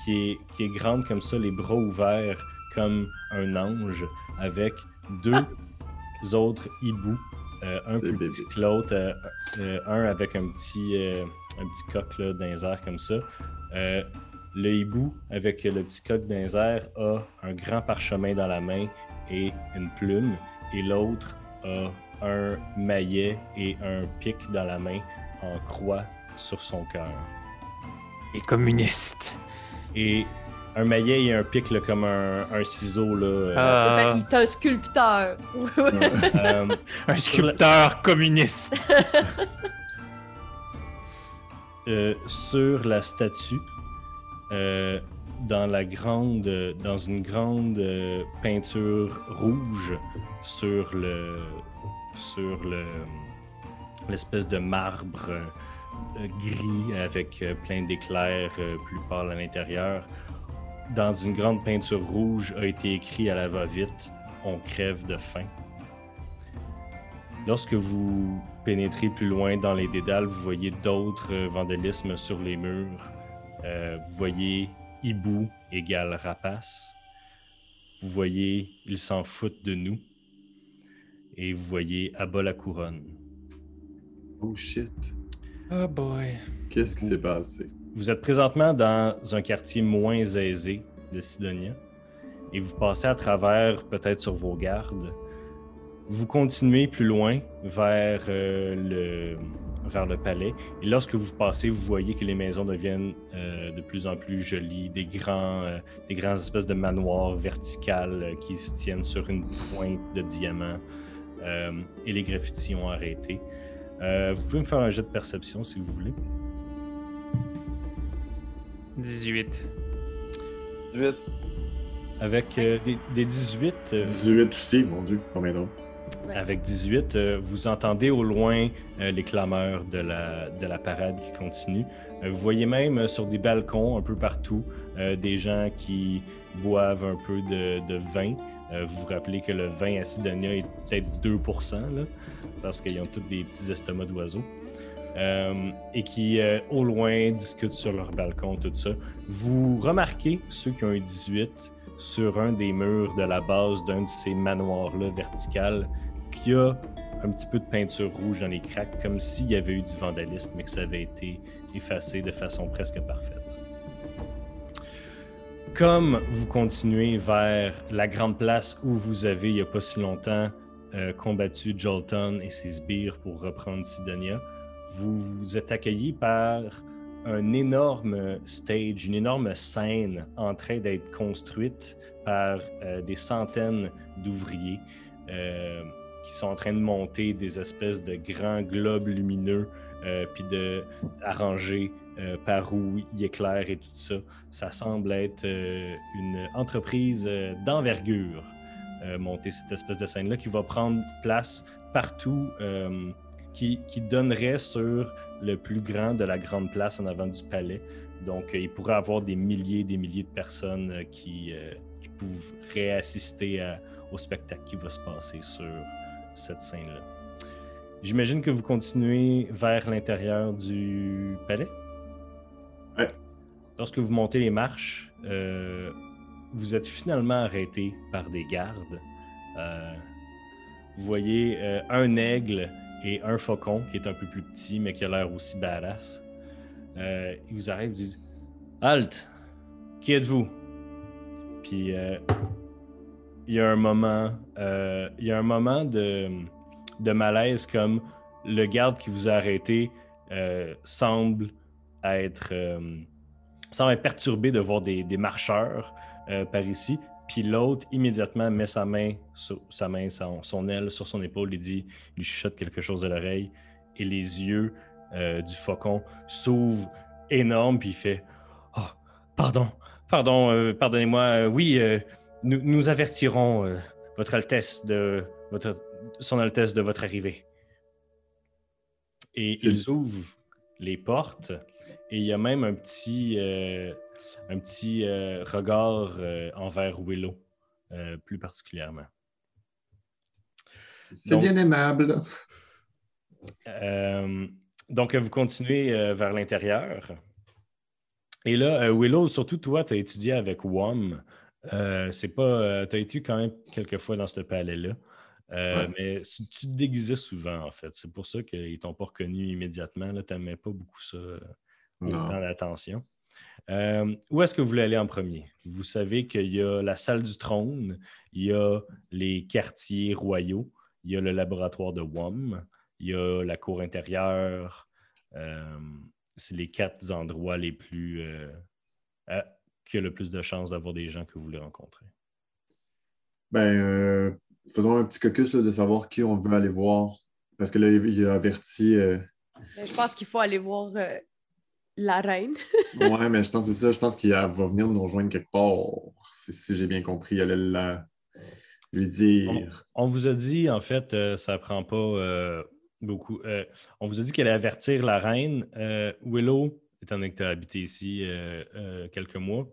qui, est, qui est grande comme ça, les bras ouverts comme un ange, avec deux autres hiboux, euh, un plus bébé. petit que l'autre, euh, un avec un petit, un petit coq là, dans les airs comme ça. Euh, le hibou avec le petit coq dans les airs a un grand parchemin dans la main et une plume, et l'autre a un maillet et un pic dans la main en croix sur son cœur. Les communistes. Et un maillet et un pic là, comme un, un ciseau. Là, euh, Ah, Ben, C'est un sculpteur. euh, un sculpteur communiste. euh, sur la statue, euh, dans la grande, dans une grande euh, peinture rouge sur le, sur le, l'espèce de marbre gris avec plein d'éclairs plus pâles à l'intérieur. Dans une grande peinture rouge a été écrit à la va-vite "On crève de faim". Lorsque vous pénétrez plus loin dans les dédales, vous voyez d'autres euh, vandalismes sur les murs. Euh, vous voyez hibou égale rapace. Vous voyez ils s'en foutent de nous. Et vous voyez abat la couronne. Oh shit. Oh boy. Qu'est-ce qui s'est passé? Vous êtes présentement dans un quartier moins aisé de Sidonia et vous passez à travers, peut-être sur vos gardes. Vous continuez plus loin vers, euh, le, vers le palais. Et lorsque vous passez, vous voyez que les maisons deviennent euh, de plus en plus jolies, des grands, euh, des grands espèces de manoirs verticales euh, qui se tiennent sur une pointe de diamant. Euh, et les graffitis ont arrêté. Euh, vous pouvez me faire un jet de perception si vous voulez. 18. 18. Avec euh, des, des 18, euh, 18 aussi, mon Dieu, combien d'autres? Avec 18, euh, vous entendez au loin euh, les clameurs de la, de la parade qui continue. Euh, vous voyez même sur des balcons un peu partout des gens qui boivent un peu de, vin. Vous vous rappelez que le vin à Sidonia est peut-être 2 là, parce qu'ils ont tous des petits estomacs d'oiseaux. Et qui, au loin, discutent sur leur balcon, tout ça. Vous remarquez, ceux qui ont eu 18, sur un des murs de la base d'un de ces manoirs-là vertical, qu'il y a un petit peu de peinture rouge dans les craques, comme s'il y avait eu du vandalisme, mais que ça avait été effacé de façon presque parfaite. Comme vous continuez vers la grande place où vous avez, il n'y a pas si longtemps, euh, combattu Jolton et ses sbires pour reprendre Sidonia, vous, vous êtes accueilli par un énorme stage, une énorme scène en train d'être construite par euh, des centaines d'ouvriers euh, qui sont en train de monter des espèces de grands globes lumineux euh, puis de arranger euh, par où il éclaire et tout ça. Ça semble être euh, une entreprise euh, d'envergure euh, monter cette espèce de scène-là qui va prendre place partout, euh, qui, qui donnerait sur le plus grand de la grande place en avant du palais. Donc, euh, il pourrait y avoir des milliers et des milliers de personnes euh, qui, euh, qui pourraient assister à- au spectacle qui va se passer sur cette scène-là. J'imagine que vous continuez vers l'intérieur du palais? Ouais. Lorsque vous montez les marches, euh, vous êtes finalement arrêté par des gardes. Euh, vous voyez euh, un aigle et un faucon qui est un peu plus petit, mais qui a l'air aussi badass. Euh, ils vous arrivent, ils disent Halt Qui êtes-vous Puis euh, il y a un moment, euh, il y a un moment de, de malaise comme le garde qui vous a arrêté euh, semble être semble être perturbé de voir des, des marcheurs par ici. Puis l'autre immédiatement met sa main, sur, sa main, son, son aile sur son épaule et dit, lui chuchote quelque chose à l'oreille et les yeux euh, du faucon s'ouvrent énormes puis il fait, oh, pardon, pardon, euh, pardonnez-moi, euh, oui, nous, nous avertirons votre Altesse de votre, son Altesse de votre arrivée. Et ils ouvrent les portes et il y a même un petit, euh, un petit euh, regard euh, envers Willow, euh, plus particulièrement. C'est bien aimable. Donc, vous continuez vers l'intérieur. Et là, Willow, surtout toi, tu as étudié avec WOM. C'est pas. tu as été quand même quelques fois dans ce palais-là. Ouais. Mais tu, tu te déguisais souvent, en fait. C'est pour ça qu'ils t'ont pas reconnu immédiatement. Tu n'aimais pas beaucoup ça, autant d'attention. Euh, où est-ce que vous voulez aller en premier? Vous savez qu'il y a la salle du trône, il y a les quartiers royaux, il y a le laboratoire de WOM, il y a la cour intérieure. Euh, c'est les quatre endroits les plus. Euh, euh, qui a le plus de chances d'avoir des gens que vous voulez rencontrer. Ben, euh, faisons un petit caucus là, de savoir qui on veut aller voir. Parce que là, il a averti. euh, Mais Je pense qu'il faut aller voir euh, la reine. Ouais, mais je pense que c'est ça. Je pense qu'il va venir nous rejoindre quelque part. Si, si j'ai bien compris, il allait la... lui dire. On vous a dit, en fait, euh, ça prend pas euh, beaucoup. euh, on vous a dit qu'elle allait avertir la reine. Euh, Willow, étant donné que tu as habité ici euh, euh, quelques mois,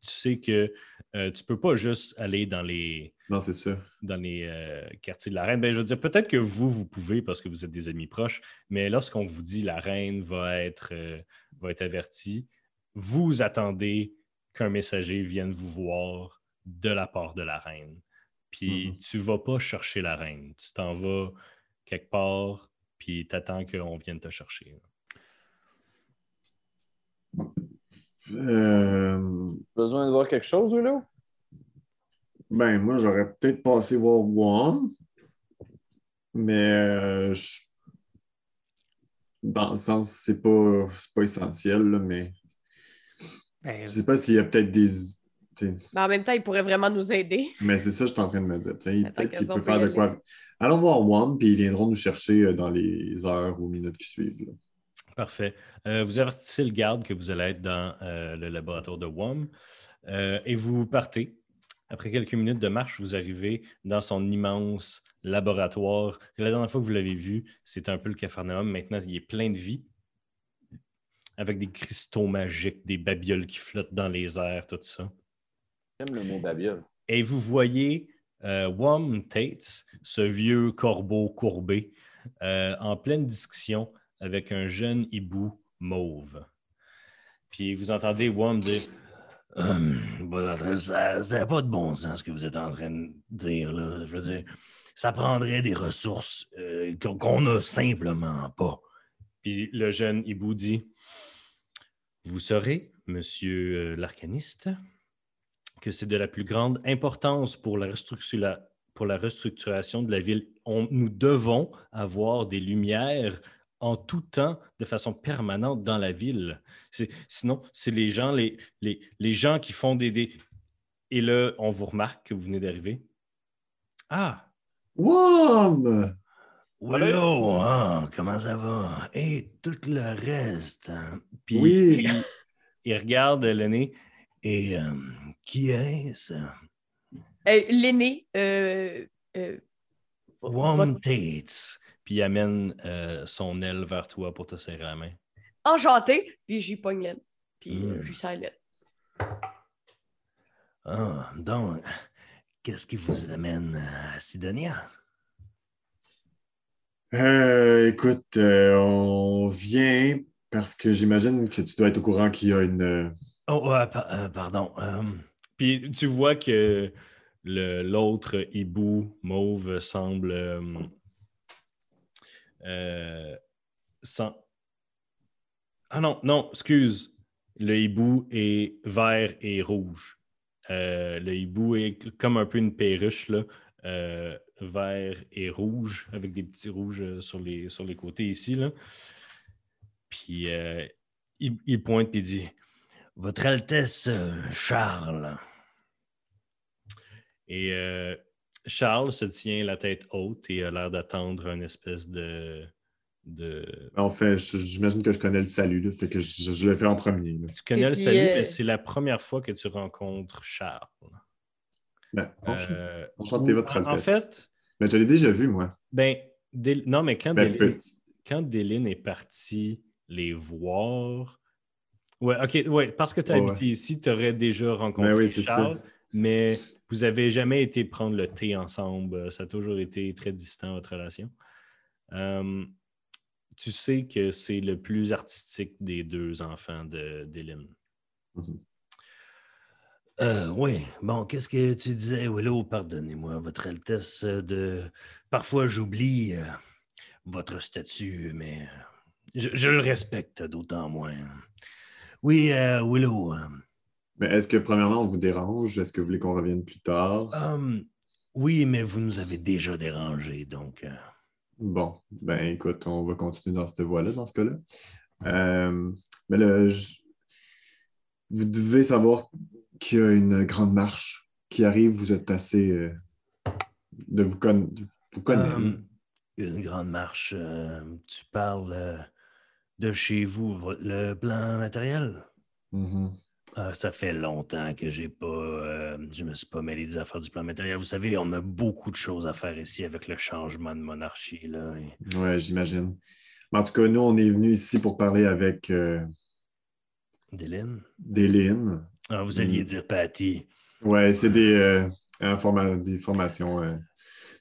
tu sais que euh, tu peux pas juste aller dans les, Non, ça. dans les euh, quartiers de la reine. Ben, je veux dire, peut-être que vous, vous pouvez parce que vous êtes des amis proches, mais lorsqu'on vous dit la reine va être, euh, va être avertie, vous attendez qu'un messager vienne vous voir de la part de la reine. Puis Mhm. tu vas pas chercher la reine. Tu t'en vas quelque part, puis tu attends qu'on vienne te chercher. Euh, Besoin de voir quelque chose, Willow? Ben, moi, j'aurais peut-être passé voir One, mais euh, je- Dans le sens, c'est pas, c'est pas essentiel, là, mais Ben, je sais pas s'il y a peut-être des. t'sais, Mais en même temps, il pourrait vraiment nous aider. Mais c'est ça que je suis en train de me dire. Peut-être qu'il peut faire de quoi. Allons voir WOM, puis ils viendront nous chercher euh, dans les heures ou minutes qui suivent. là. Parfait. Euh, vous avertissez le garde que vous allez être dans euh, le laboratoire de WOM euh, et vous partez. Après quelques minutes de marche, vous arrivez dans son immense laboratoire. La dernière fois que vous l'avez vu, c'était un peu le Capharnaüm. Maintenant, il est plein de vie avec des cristaux magiques, des babioles qui flottent dans les airs, tout ça. J'aime le mot babiole. Et vous voyez Wom Tates, ce vieux corbeau courbé, en pleine discussion avec un jeune hibou mauve. Puis vous entendez Wom dire Hum, Ça n'a pas de bon sens ce que vous êtes en train de dire. Là. Je veux dire, ça prendrait des ressources euh, qu'on n'a simplement pas. Puis le jeune hibou dit Vous saurez, monsieur euh, l'arcaniste, que c'est de la plus grande importance pour la, pour la restructuration de la ville. On- nous devons avoir des lumières en tout temps, de façon permanente dans la ville. Sinon, c'est les gens, les, les, les gens qui font des, des... Et là, on vous remarque que vous venez d'arriver. Ah! WOM! Hello, hein, comment ça va? Et tout le reste. hein? Puis, Oui. il regarde l'aîné. Et euh, qui est-ce? Euh, L'aîné, euh, euh, Wom votre- Tates. Puis il amène euh, son aile vers toi pour te serrer la main. enchanté, puis j'y pogne l'aine. Puis Mm. euh, j'y serre l'aine. Ah, donc, qu'est-ce qui vous amène à Sidonia? Euh, écoute, euh, on vient parce que j'imagine que tu dois être au courant qu'il y a une. Oh, pa- euh, pardon. euh, puis tu vois que le- l'autre hibou mauve semble. Euh, sem- Ah non, non, excuse. Le hibou est vert et rouge. Euh, le hibou est comme un peu une perruche, là, euh, vert et rouge, avec des petits rouges euh, sur les, sur les côtés ici. Là. Puis il, pointe et dit Votre Altesse Charles. Et Charles se tient la tête haute et a l'air d'attendre une espèce de. de... En fait, j'imagine que je connais le salut, là, fait que je, je le fais en premier. là. Tu connais Et le puis, salut, euh, mais c'est la première fois que tu rencontres Charles. Ben, enchanté, Euh, enchanté, Votre en- En Altesse. fait, Mais je l'ai déjà vu, moi. ben, Dél- non, mais quand Ben, Déline, quand Déline est partie les voir. Ouais, ok, ouais, parce que tu as habité ici, tu aurais déjà rencontré Ben oui, c'est Charles, mais vous n'avez jamais été prendre le thé ensemble. Ça a toujours été très distant, votre relation. Euh, tu sais que c'est le plus artistique des deux enfants de Déline. Mhm. Euh, oui, bon, qu'est-ce que tu disais, Willow? Pardonnez-moi, Votre Altesse, euh, de... parfois j'oublie euh, votre statut, mais euh, je, je le respecte d'autant moins. Oui, euh, Willow, euh, Mais est-ce que, premièrement, on vous dérange? Est-ce que vous voulez qu'on revienne plus tard? hum, oui, mais vous nous avez déjà dérangés, donc... euh, Bon, ben écoute, on va continuer dans cette voie-là, dans ce cas-là. Euh, mais là, je- vous devez savoir qu'il y a une grande marche qui arrive. Vous êtes assez euh, de vous, conna- de vous connaître. hum, une grande marche, tu parles euh, de chez vous, vo- le plan matériel? Mhm. Ah, ça fait longtemps que j'ai pas. euh, je me suis pas mêlé des affaires du plan matériel. Vous savez, on a beaucoup de choses à faire ici avec le changement de monarchie. Là. et- Ouais, j'imagine. En tout cas, nous, on est venus ici pour parler avec euh, Déline? Déline. Ah, vous alliez Mm. dire Patty. Ouais, c'est des, euh, des formations. euh,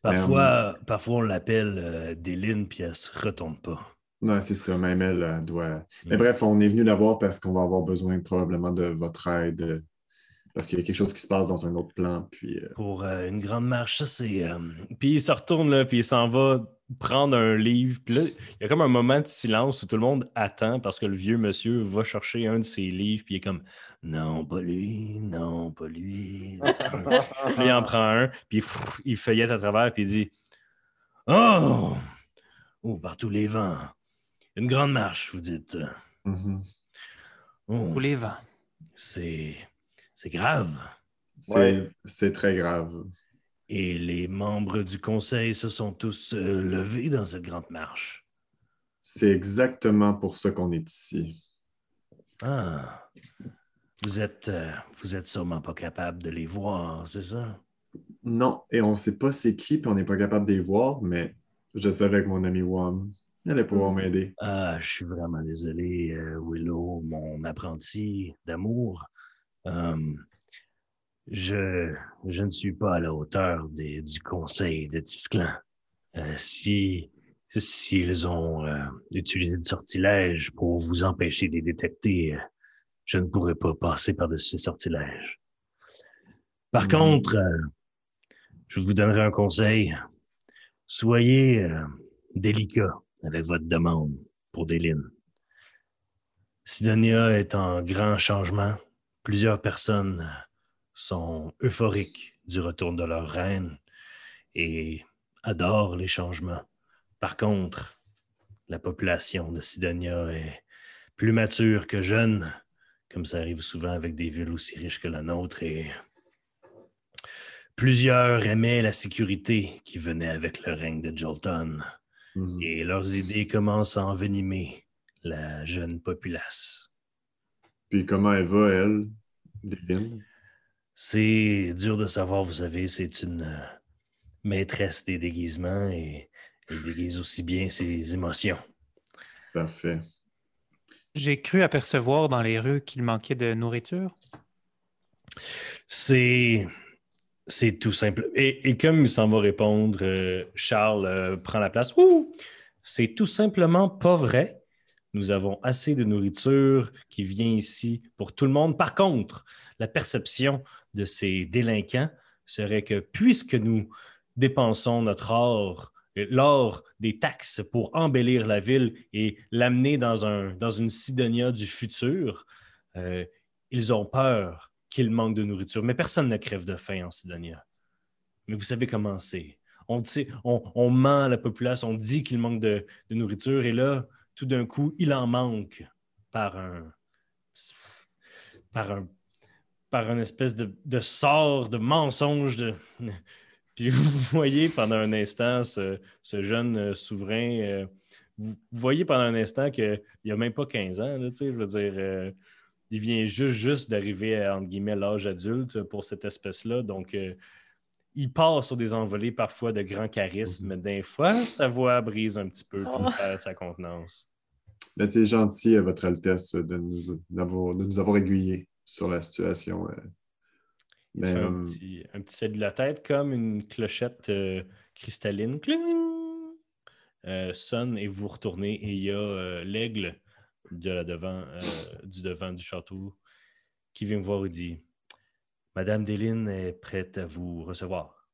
Parfois, parfois on l'appelle euh, Déline, puis elle se retourne pas. Ouais, c'est ça. Même elle euh, doit. Mais Mm. bref, on est venu la voir parce qu'on va avoir besoin probablement de votre aide. euh, Parce qu'il y a quelque chose qui se passe dans un autre plan. Puis, euh, Pour euh, une grande marche, ça c'est. euh, Puis il se retourne là, puis il s'en va prendre un livre. Puis là, il y a comme un moment de silence où tout le monde attend parce que le vieux monsieur va chercher un de ses livres, puis il est comme Non, pas lui, non, pas lui. Puis il en prend un, puis pff, il feuillette à travers, puis il dit Oh! Oh, par tous les vents. Une grande marche, vous dites. Oh, les vents. c'est c'est grave. C'est c'est très grave. Et les membres du conseil se sont tous euh, levés dans cette grande marche. C'est exactement pour ça qu'on est ici. Ah, vous êtes, euh, vous êtes sûrement pas capable de les voir, c'est ça? Non, et on sait pas c'est qui, puis on n'est pas capable de les voir, mais je savais que mon ami Wam allait pouvoir m'aider. Ah, je suis vraiment désolé, euh, Willow, mon apprenti d'amour. Euh, je, je ne suis pas à la hauteur des- du conseil de Tisclan. Euh, si s'ils ont euh, utilisé de sortilège pour vous empêcher de les détecter, euh, je ne pourrais pas passer par-dessus ces sortilèges. Par Mhm. contre, je vous donnerai un conseil. Soyez délicat avec votre demande pour Déline. Sidonia est en grand changement. Plusieurs personnes sont euphoriques du retour de leur reine et adorent les changements. Par contre, la population de Sidonia est plus mature que jeune, comme ça arrive souvent avec des villes aussi riches que la nôtre, et plusieurs aimaient la sécurité qui venait avec le règne de Jolton. Mhm. Et leurs idées commencent à envenimer la jeune populace. Puis comment elle va, elle, Déline? C'est dur de savoir, vous savez, c'est une euh, maîtresse des déguisements et elle déguise aussi bien ses émotions. Parfait. J'ai cru apercevoir dans les rues qu'il manquait de nourriture. C'est. C'est tout simple. Et, comme il s'en va répondre, euh, Charles euh, prend la place. Ouh! C'est tout simplement pas vrai. Nous avons assez de nourriture qui vient ici pour tout le monde. Par contre, la perception de ces délinquants serait que puisque nous dépensons notre or, euh, l'or des taxes pour embellir la ville et l'amener dans, un, dans une Sidonia du futur, ils ont peur qu'il manque de nourriture. Mais personne ne crève de faim en Sidonia. Mais vous savez comment c'est. On, on, on ment à la population, on dit qu'il manque de, nourriture, et là, tout d'un coup, il en manque par un. par un. par une espèce de, sort, de mensonge. De... Puis vous voyez pendant un instant ce, jeune euh, souverain. euh, vous voyez pendant un instant qu'il n'a même pas 15 ans, là, je veux dire. euh, il vient juste, juste d'arriver à, entre guillemets, l'âge adulte pour cette espèce-là. Donc, euh, il part sur des envolées parfois de grand charisme, mais des fois, sa voix brise un petit peu pour Oh. perd sa contenance. Ben, c'est gentil, euh, Votre Altesse, de nous, d'avoir- de nous avoir aiguillés sur la situation. euh. Il Mais, fait un euh, petit, un petit salut de la tête comme une clochette euh, cristalline. Cling! Euh, sonne et vous retournez et il y a euh, l'aigle de la devant, euh, du devant du château qui vient vous voir et dit Madame Déline est prête à vous recevoir.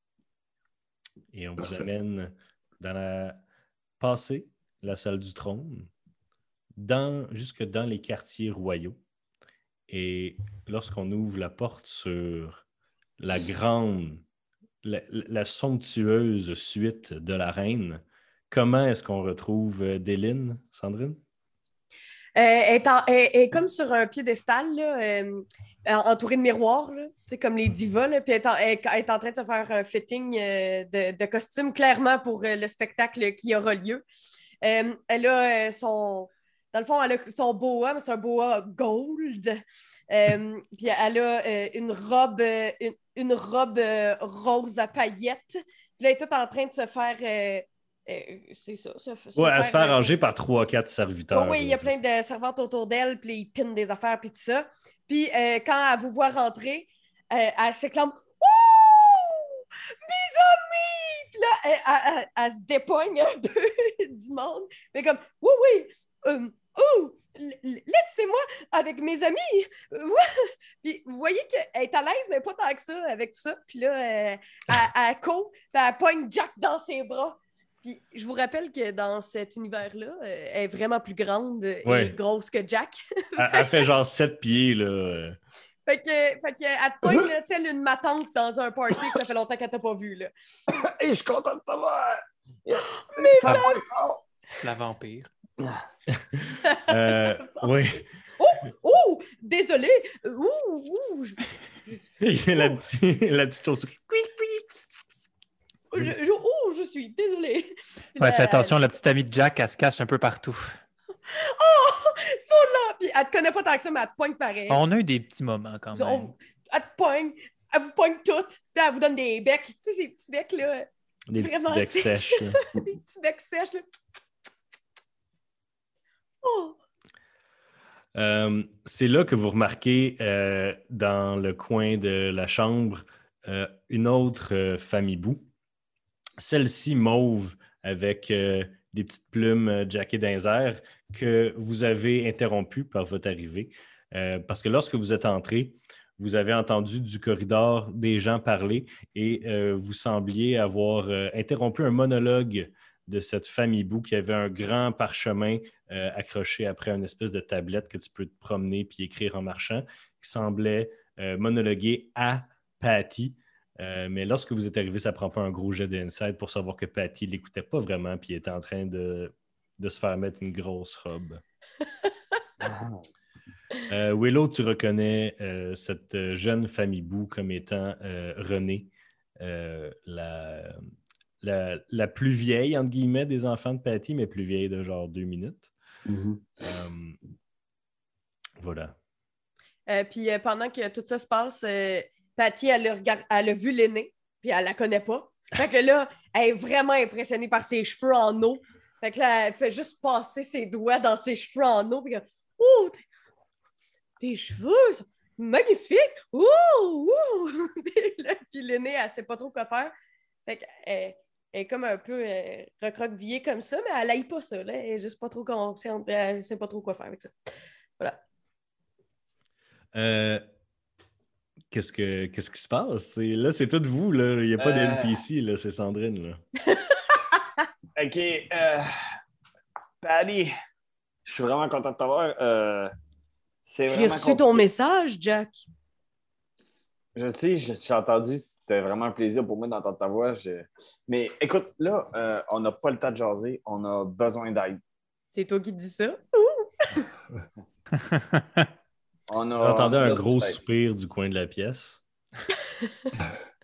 Et on vous amène dans la passé, la salle du trône, dans, jusque dans les quartiers royaux. Et lorsqu'on ouvre la porte sur la grande, la, la somptueuse suite de la reine, comment est-ce qu'on retrouve Déline, Sandrine? Euh, est est comme sur un piédestal, euh, en- entourée de miroirs, comme les divas. Puis elle est, en, train de se faire un fitting euh, de, costume, clairement, pour le spectacle qui aura lieu. Elle a son. Dans le fond, elle a son boa, mais c'est un boa gold. Puis elle a une robe, une, robe rose à paillettes. Puis là, elle est toute en train de se faire. Euh, c'est ça. Se Ouais, elle se fait arranger par trois, quatre serviteurs. oui, il y a plein de servantes autour d'elle, puis ils pinnent des affaires, puis tout ça. Puis euh, quand elle vous voit rentrer, euh, elle s'éclame Ouh! Mes amis! Puis là, elle, elle- elle- elle se dépogne un peu du monde. Mais comme Oui, oui, euh, oh, l- laissez-moi avec mes amis. Puis vous voyez qu'elle est à l'aise, mais pas tant que ça avec tout ça. Puis là, elle, elle court, puis elle pogne Jack dans ses bras. Puis je vous rappelle que dans cet univers-là, euh, elle est vraiment plus grande Ouais. et grosse que Jack. Elle, elle fait genre sept pieds, là. euh. fait que, fait que elle te là, telle une matante dans un party que ça fait longtemps qu'elle t'a pas vu. Là. Hey, je suis content de t'avoir! Mais Ça va être fort! La vampire. Euh, oui. Ouh, désolé. Ouh, ouh. Je, Il y a la petite, la petite. Je, je- ouh, je suis désolée. Ouais, fais attention, la petite amie de Jack, elle se cache un peu partout. Oh, sont là. Puis elle te connaît pas tant que ça, mais elle te poigne pareil. On a eu des petits moments quand même. elle te pogne. Elle vous pogne toutes. Puis elle vous donne des becs. Tu sais, ces petits becs là. Des petits Vraiment becs sèches. là. des petits becs sèches là. Oh. Euh, c'est là que vous remarquez euh, dans le coin de la chambre euh, une autre euh, famille boue. Celle-ci mauve avec euh, des petites plumes euh, jackées airs que vous avez interrompues par votre arrivée. Euh, parce que lorsque vous êtes entré, vous avez entendu du corridor des gens parler et vous sembliez avoir interrompu un monologue de cette famille boue qui avait un grand parchemin accroché après une espèce de tablette que tu peux te promener puis écrire en marchant, qui semblait monologuer à Patty. Euh, mais lorsque vous êtes arrivé, ça prend pas un gros jet d'inside pour savoir que Patty l'écoutait pas vraiment puis était en train de, de se faire mettre une grosse robe. Euh, Willow, tu reconnais euh, cette jeune famille boue comme étant euh, Renée, euh, la, la, la plus vieille, entre guillemets, des enfants de Patty, mais plus vieille de genre deux minutes. Mhm. Euh, voilà. Euh, puis euh, pendant que tout ça se passe, euh, Patty, elle a, vu l'aînée, puis elle la connaît pas. Fait que là, elle est vraiment impressionnée par ses cheveux en eau. Fait que là, elle fait juste passer ses doigts dans ses cheveux en eau, puis tes- cheveux sont magnifiques! Ouh, ouh! puis l'aînée, elle sait pas trop quoi faire. Fait elle est comme un peu euh, recroquevillée comme ça, mais elle aille pas ça. Là. Elle est juste pas trop consciente, elle sait pas trop quoi faire avec ça. Euh, qu'est-ce, que, qu'est-ce qui se passe? Là, c'est tout vous. Là. Il n'y a pas de Euh. NPC. Là. C'est Sandrine. Là. OK. Euh, Patty, je suis vraiment content de t'avoir. Euh, J'ai reçu ton message, Jack. Je sais, je- j'ai entendu. C'était vraiment un plaisir pour moi d'entendre ta voix. Je- Mais écoute, là, euh, on n'a pas le temps de jaser. On a besoin d'aide. C'est toi qui dis ça? On a J'entendais un gros soupir du coin de la pièce.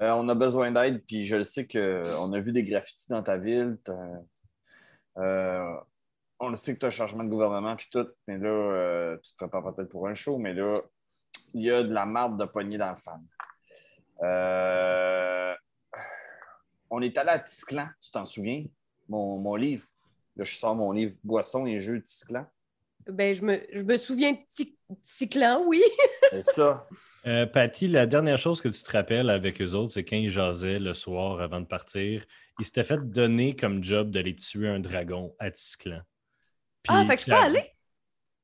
Euh, on a besoin d'aide, puis je le sais qu'on a vu des graffitis dans ta ville. euh, on le sait que tu as un changement de gouvernement, puis tout, mais là, euh, tu te prépares peut-être pour un show, mais là, il y a de la marde de poignée dans le fan. Euh, on est allé à Tisclan, tu t'en souviens? Mon, mon livre. Là, je sors mon livre Boisson et jeux Tisclan. Ben, je me, je me souviens de Ticlan, oui. C'est ça. Euh, Patty, la dernière chose que tu te rappelles avec eux autres, c'est quand ils jasaient le soir avant de partir, ils s'étaient fait donner comme job d'aller tuer un dragon à. Puis ah, fait que je tu peux aller?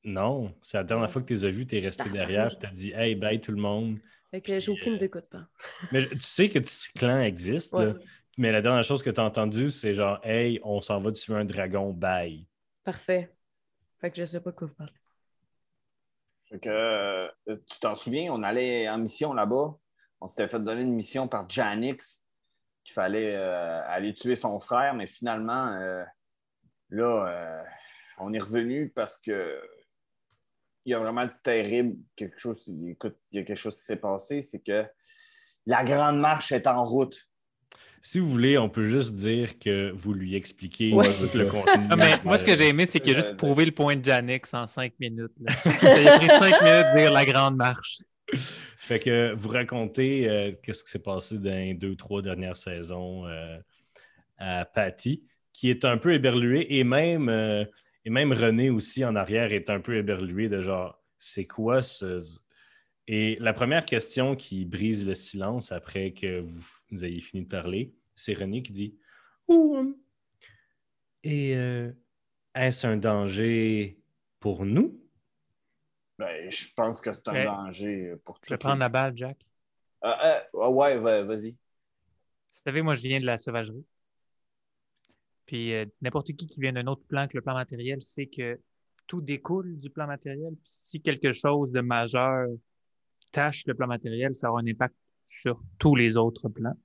Non, c'est la dernière fois que tu les as vus, tu es resté derrière, tu as dit Hey, bye tout le monde. Fait que j'ai aucune euh, d'écoute pas. Mais je- tu sais que Tisclan existe, Ouais. là, mais la dernière chose que tu as entendue, c'est genre Hey, on s'en va tuer un dragon, bye. Parfait. Fait que je sais pas de quoi vous parlez. Que, euh, tu t'en souviens, on allait en mission là-bas. On s'était fait donner une mission par Janix qu'il fallait euh, aller tuer son frère, mais finalement, euh, là, on est revenu parce que il y a vraiment terrible quelque chose. Écoute, il y a quelque chose qui s'est passé, c'est que la grande marche est en route. Si vous voulez, on peut juste dire que vous lui expliquez Ouais. le contenu. Non, mais moi, ce que j'ai aimé, c'est qu'il a Euh, juste prouvé le point de Janix en cinq minutes. là. Il a pris cinq minutes de dire la grande marche. Fait que vous racontez euh, qu'est-ce qui s'est passé dans les deux, trois dernières saisons euh, à Patty, qui est un peu éberlué, et même, euh, et même René aussi en arrière est un peu éberlué de genre, c'est quoi ce. Et la première question qui brise le silence après que vous, vous ayez fini de parler, c'est René qui dit Ouh, Et euh, est-ce un danger pour nous? Ben, je pense que c'est un Ouais. danger pour Je vais tout. prendre la balle, Jack. Ah, ah, ouais, va- vas-y. Vous savez, moi, je viens de la sauvagerie. Puis euh, n'importe qui qui vient d'un autre plan que le plan matériel sait que tout découle du plan matériel. Puis si quelque chose de majeur tâche le plan matériel, ça aura un impact sur tous les autres plans.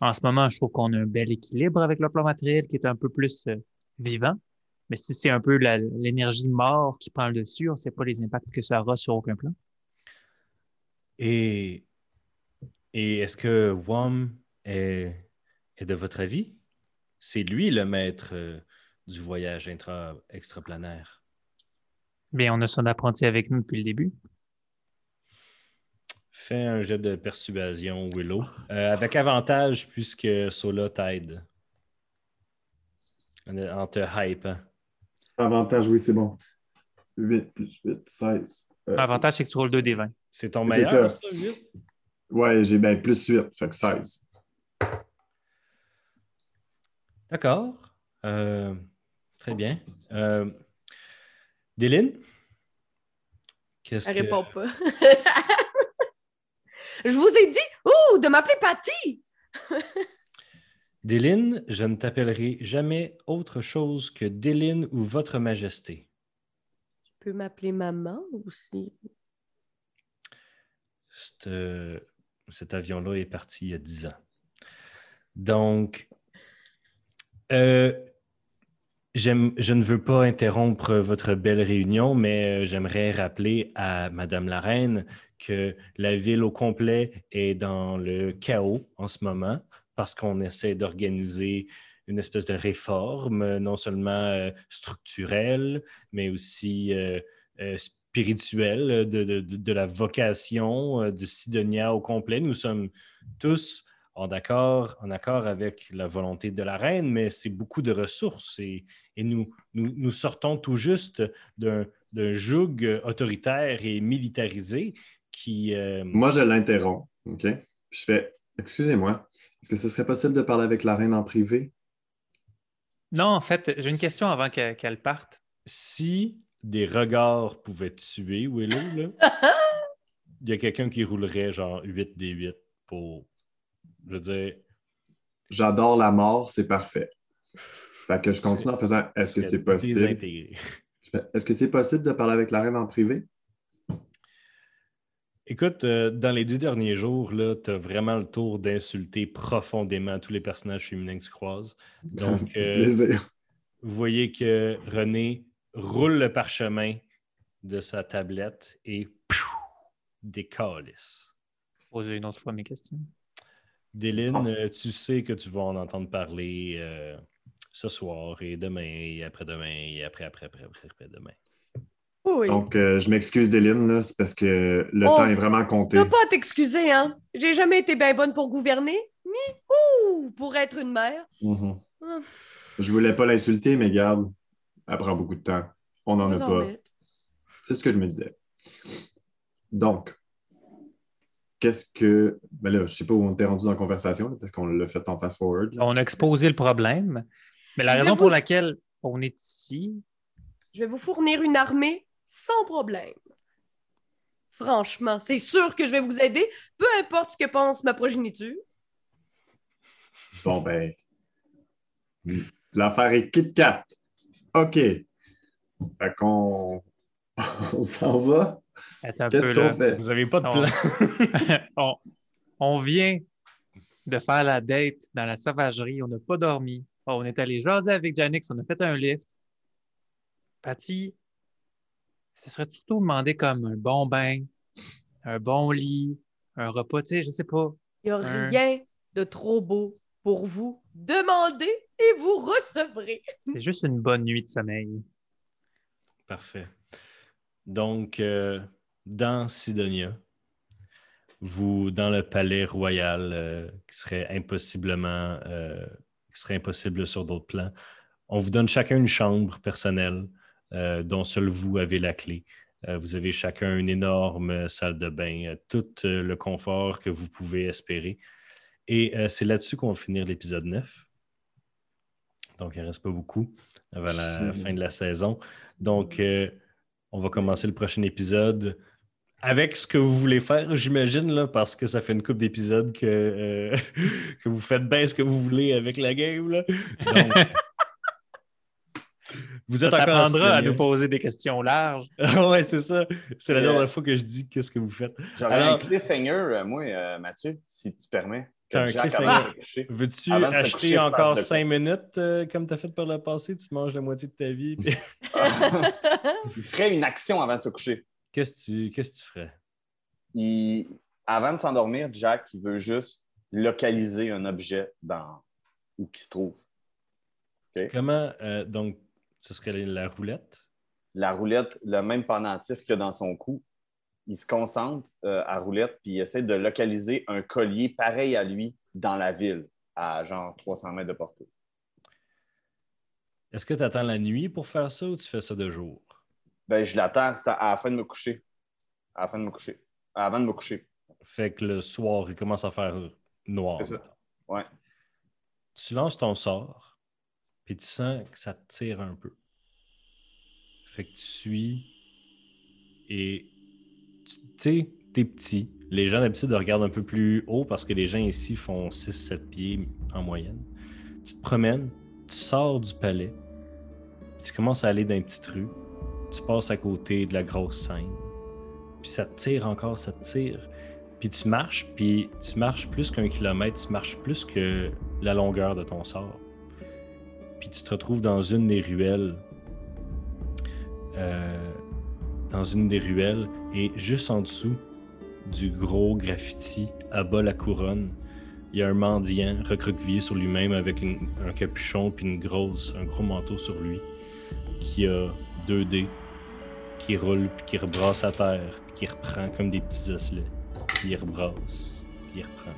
En ce moment, je trouve qu'on a un bel équilibre avec le plan matériel qui est un peu plus euh, vivant. Mais si c'est un peu l'énergie mort qui prend le dessus, on ne sait pas les impacts que ça aura sur aucun plan. Et, et est-ce que Wom est, est de votre avis? C'est lui le maître euh, du voyage intra, extraplanaire. Bien, on a son apprenti avec nous depuis le début. Fais un jet de persuasion, Willow, euh, avec avantage puisque Sola t'aide. En, te hype. hein. Avantage, oui, c'est bon. 8 plus 8, 16. Euh, L'avantage, c'est que tu roules 2 des 20. C'est ton meilleur, ça. ça, huit? Ouais, j'ai ben, plus 8, fait que 16. D'accord. Euh, très bien. Euh, Dylan? Qu'est-ce Elle que... répond pas. Je vous ai dit, ouh, de m'appeler Patty! Dylan, je ne t'appellerai jamais autre chose que Dylan ou Votre Majesté. Tu peux m'appeler maman aussi. Cet, euh, cet avion-là est parti il y a 10 ans. Donc, euh, je ne veux pas interrompre votre belle réunion, mais euh, j'aimerais rappeler à Madame la Reine que la ville au complet est dans le chaos en ce moment parce qu'on essaie d'organiser une espèce de réforme, non seulement euh, structurelle, mais aussi euh, spirituelle de, la vocation de Sidonia au complet. Nous sommes tous en accord, en accord avec la volonté de la reine, mais c'est beaucoup de ressources et, et nous, nous, nous sortons tout juste d'un d'un joug autoritaire et militarisé qui... euh, Moi, je l'interromps, OK? Je fais, excusez-moi, est-ce que ce serait possible de parler avec la reine en privé? Non, en fait, j'ai une question avant qu'elle parte. si des regards pouvaient tuer Willow, là, il y a quelqu'un qui roulerait genre 8 des 8 pour. Je veux dire. J'adore la mort, c'est parfait. Fait que je continue en faisant, est-ce que c'est possible? Est-ce que c'est possible de parler avec la reine en privé? Écoute, euh, dans les deux derniers jours, tu as vraiment le tour d'insulter profondément tous les personnages féminins que tu croises. Donc, euh, Plaisir. vous voyez que René roule le parchemin de sa tablette et décalisse. Poser une autre fois mes questions. Dylan, euh, tu sais que tu vas en entendre parler euh, ce soir et demain et après-demain et après, après, après, après, après demain. Oui. Donc, euh, je m'excuse, Déline, là, c'est parce que le Oh, temps est vraiment compté. T'as pas à t'excuser, hein? J'ai jamais été bien bonne pour gouverner, ni ouh, pour être une mère. Mhm. Ah. Je voulais pas l'insulter, mais garde, elle prend beaucoup de temps. On n'en a pas. C'est ce que je me disais. Donc, qu'est-ce que. Ben là, je sais pas où on était rendu dans la conversation, parce qu'on l'a fait en fast-forward. On a exposé le problème, mais la Je raison vous- pour laquelle on est ici, Je vais vous fournir une armée sans problème. Franchement, c'est sûr que je vais vous aider, peu importe ce que pense ma progéniture. Bon, ben. L'affaire est Kit Kat. OK. Fait qu'on. on s'en va. Qu'est-ce qu'on fait? Vous n'avez pas de plan. on, on vient de faire la date dans la sauvagerie. On n'a pas dormi. Oh, on est allé jaser avec Janix. On a fait un lift. Patty, ce serait plutôt demander comme un bon bain, un bon lit, un repas, tu sais, je sais pas. Il n'y a Un- rien de trop beau pour vous. Demandez et vous recevrez. C'est juste une bonne nuit de sommeil. Parfait. Donc, euh, dans Sidonia, vous, dans le palais royal, euh, qui serait impossiblement, euh, qui serait impossible sur d'autres plans, on vous donne chacun une chambre personnelle dont seul vous avez la clé. Vous avez chacun une énorme salle de bain, tout le confort que vous pouvez espérer. Et c'est là-dessus qu'on va finir l'épisode 9. Donc, il ne reste pas beaucoup avant la fin de la saison. Donc, euh, on va commencer le prochain épisode avec ce que vous voulez faire, j'imagine, parce que ça fait une couple d'épisodes que, euh, que vous faites bien ce que vous voulez avec la game. Là. Donc, vous Ça êtes encore en t'apprendra à nous poser des questions larges. ouais, c'est ça. C'est la Euh, dernière fois que je dis qu'est-ce que vous faites. J'aurais Alors- un cliffhanger, euh, moi, euh, Mathieu, si tu permets. T'as un cliffhanger. Veux-tu acheter coucher, encore de 5 minutes euh, comme tu as fait par le passé? Tu manges la moitié de ta vie. puis- Il ferait une action avant de se coucher. Qu'est-ce que tu, ferais? Il- Avant de s'endormir, Jack, il veut juste localiser un objet dans où qu'il se trouve. Comment, euh, donc, ce serait la roulette? La roulette, le même pendentif qu'il y a dans son cou, il se concentre euh, à roulette puis il essaie de localiser un collier pareil à lui dans la ville, à genre 300 mètres de portée. Est-ce que tu attends la nuit pour faire ça ou tu fais ça de jour? Ben, je l'attends à la fin de me coucher. À la fin de me coucher. Avant de me coucher. Fait que le soir, il commence à faire noir. C'est ça. Ouais. Tu lances ton sort, puis tu sens que ça te tire un peu. Fait que tu suis et tu sais, t'es petit. Les gens d'habitude regardent un peu plus haut parce que les gens ici font 6-7 pieds en moyenne. Tu te promènes, tu sors du palais, tu commences à aller dans une petite rue, tu passes à côté de la grosse scène, puis ça te tire encore, ça te tire. Puis tu marches, puis tu marches plus qu'un kilomètre, tu marches plus que la longueur de ton sort. Puis tu te retrouves dans une des ruelles. euh, dans une des ruelles, et juste en dessous du gros graffiti à bas la couronne, il y a un mendiant recroquevillé sur lui-même avec un capuchon puis une grosse, un gros manteau sur lui, qui a deux dés, qui roule puis qui rebrasse à terre, puis qui reprend comme des petits osselets. Puis il rebrasse, puis il reprend.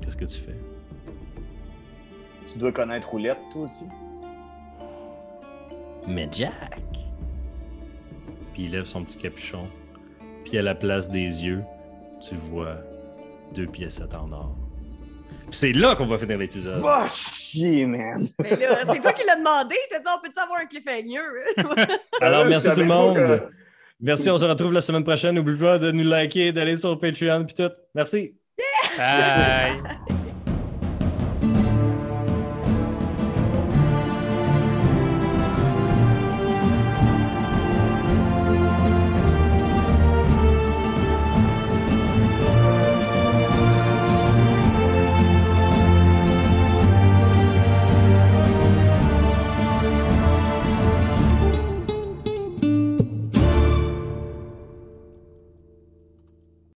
Qu'est-ce que tu fais? Tu dois connaître Roulette, toi aussi? Mais Jack! Puis il lève son petit capuchon. Puis à la place des yeux, tu vois deux piécettes en or. Puis c'est là qu'on va finir l'épisode. Va chier, man! Mais là, c'est toi qui l'as demandé. T'as dit, on peut-tu avoir un cliffhanger? Alors merci tout le monde. que- Merci, on se retrouve la semaine prochaine. N'oublie pas de nous liker, d'aller sur Patreon puis tout. Merci. Bye!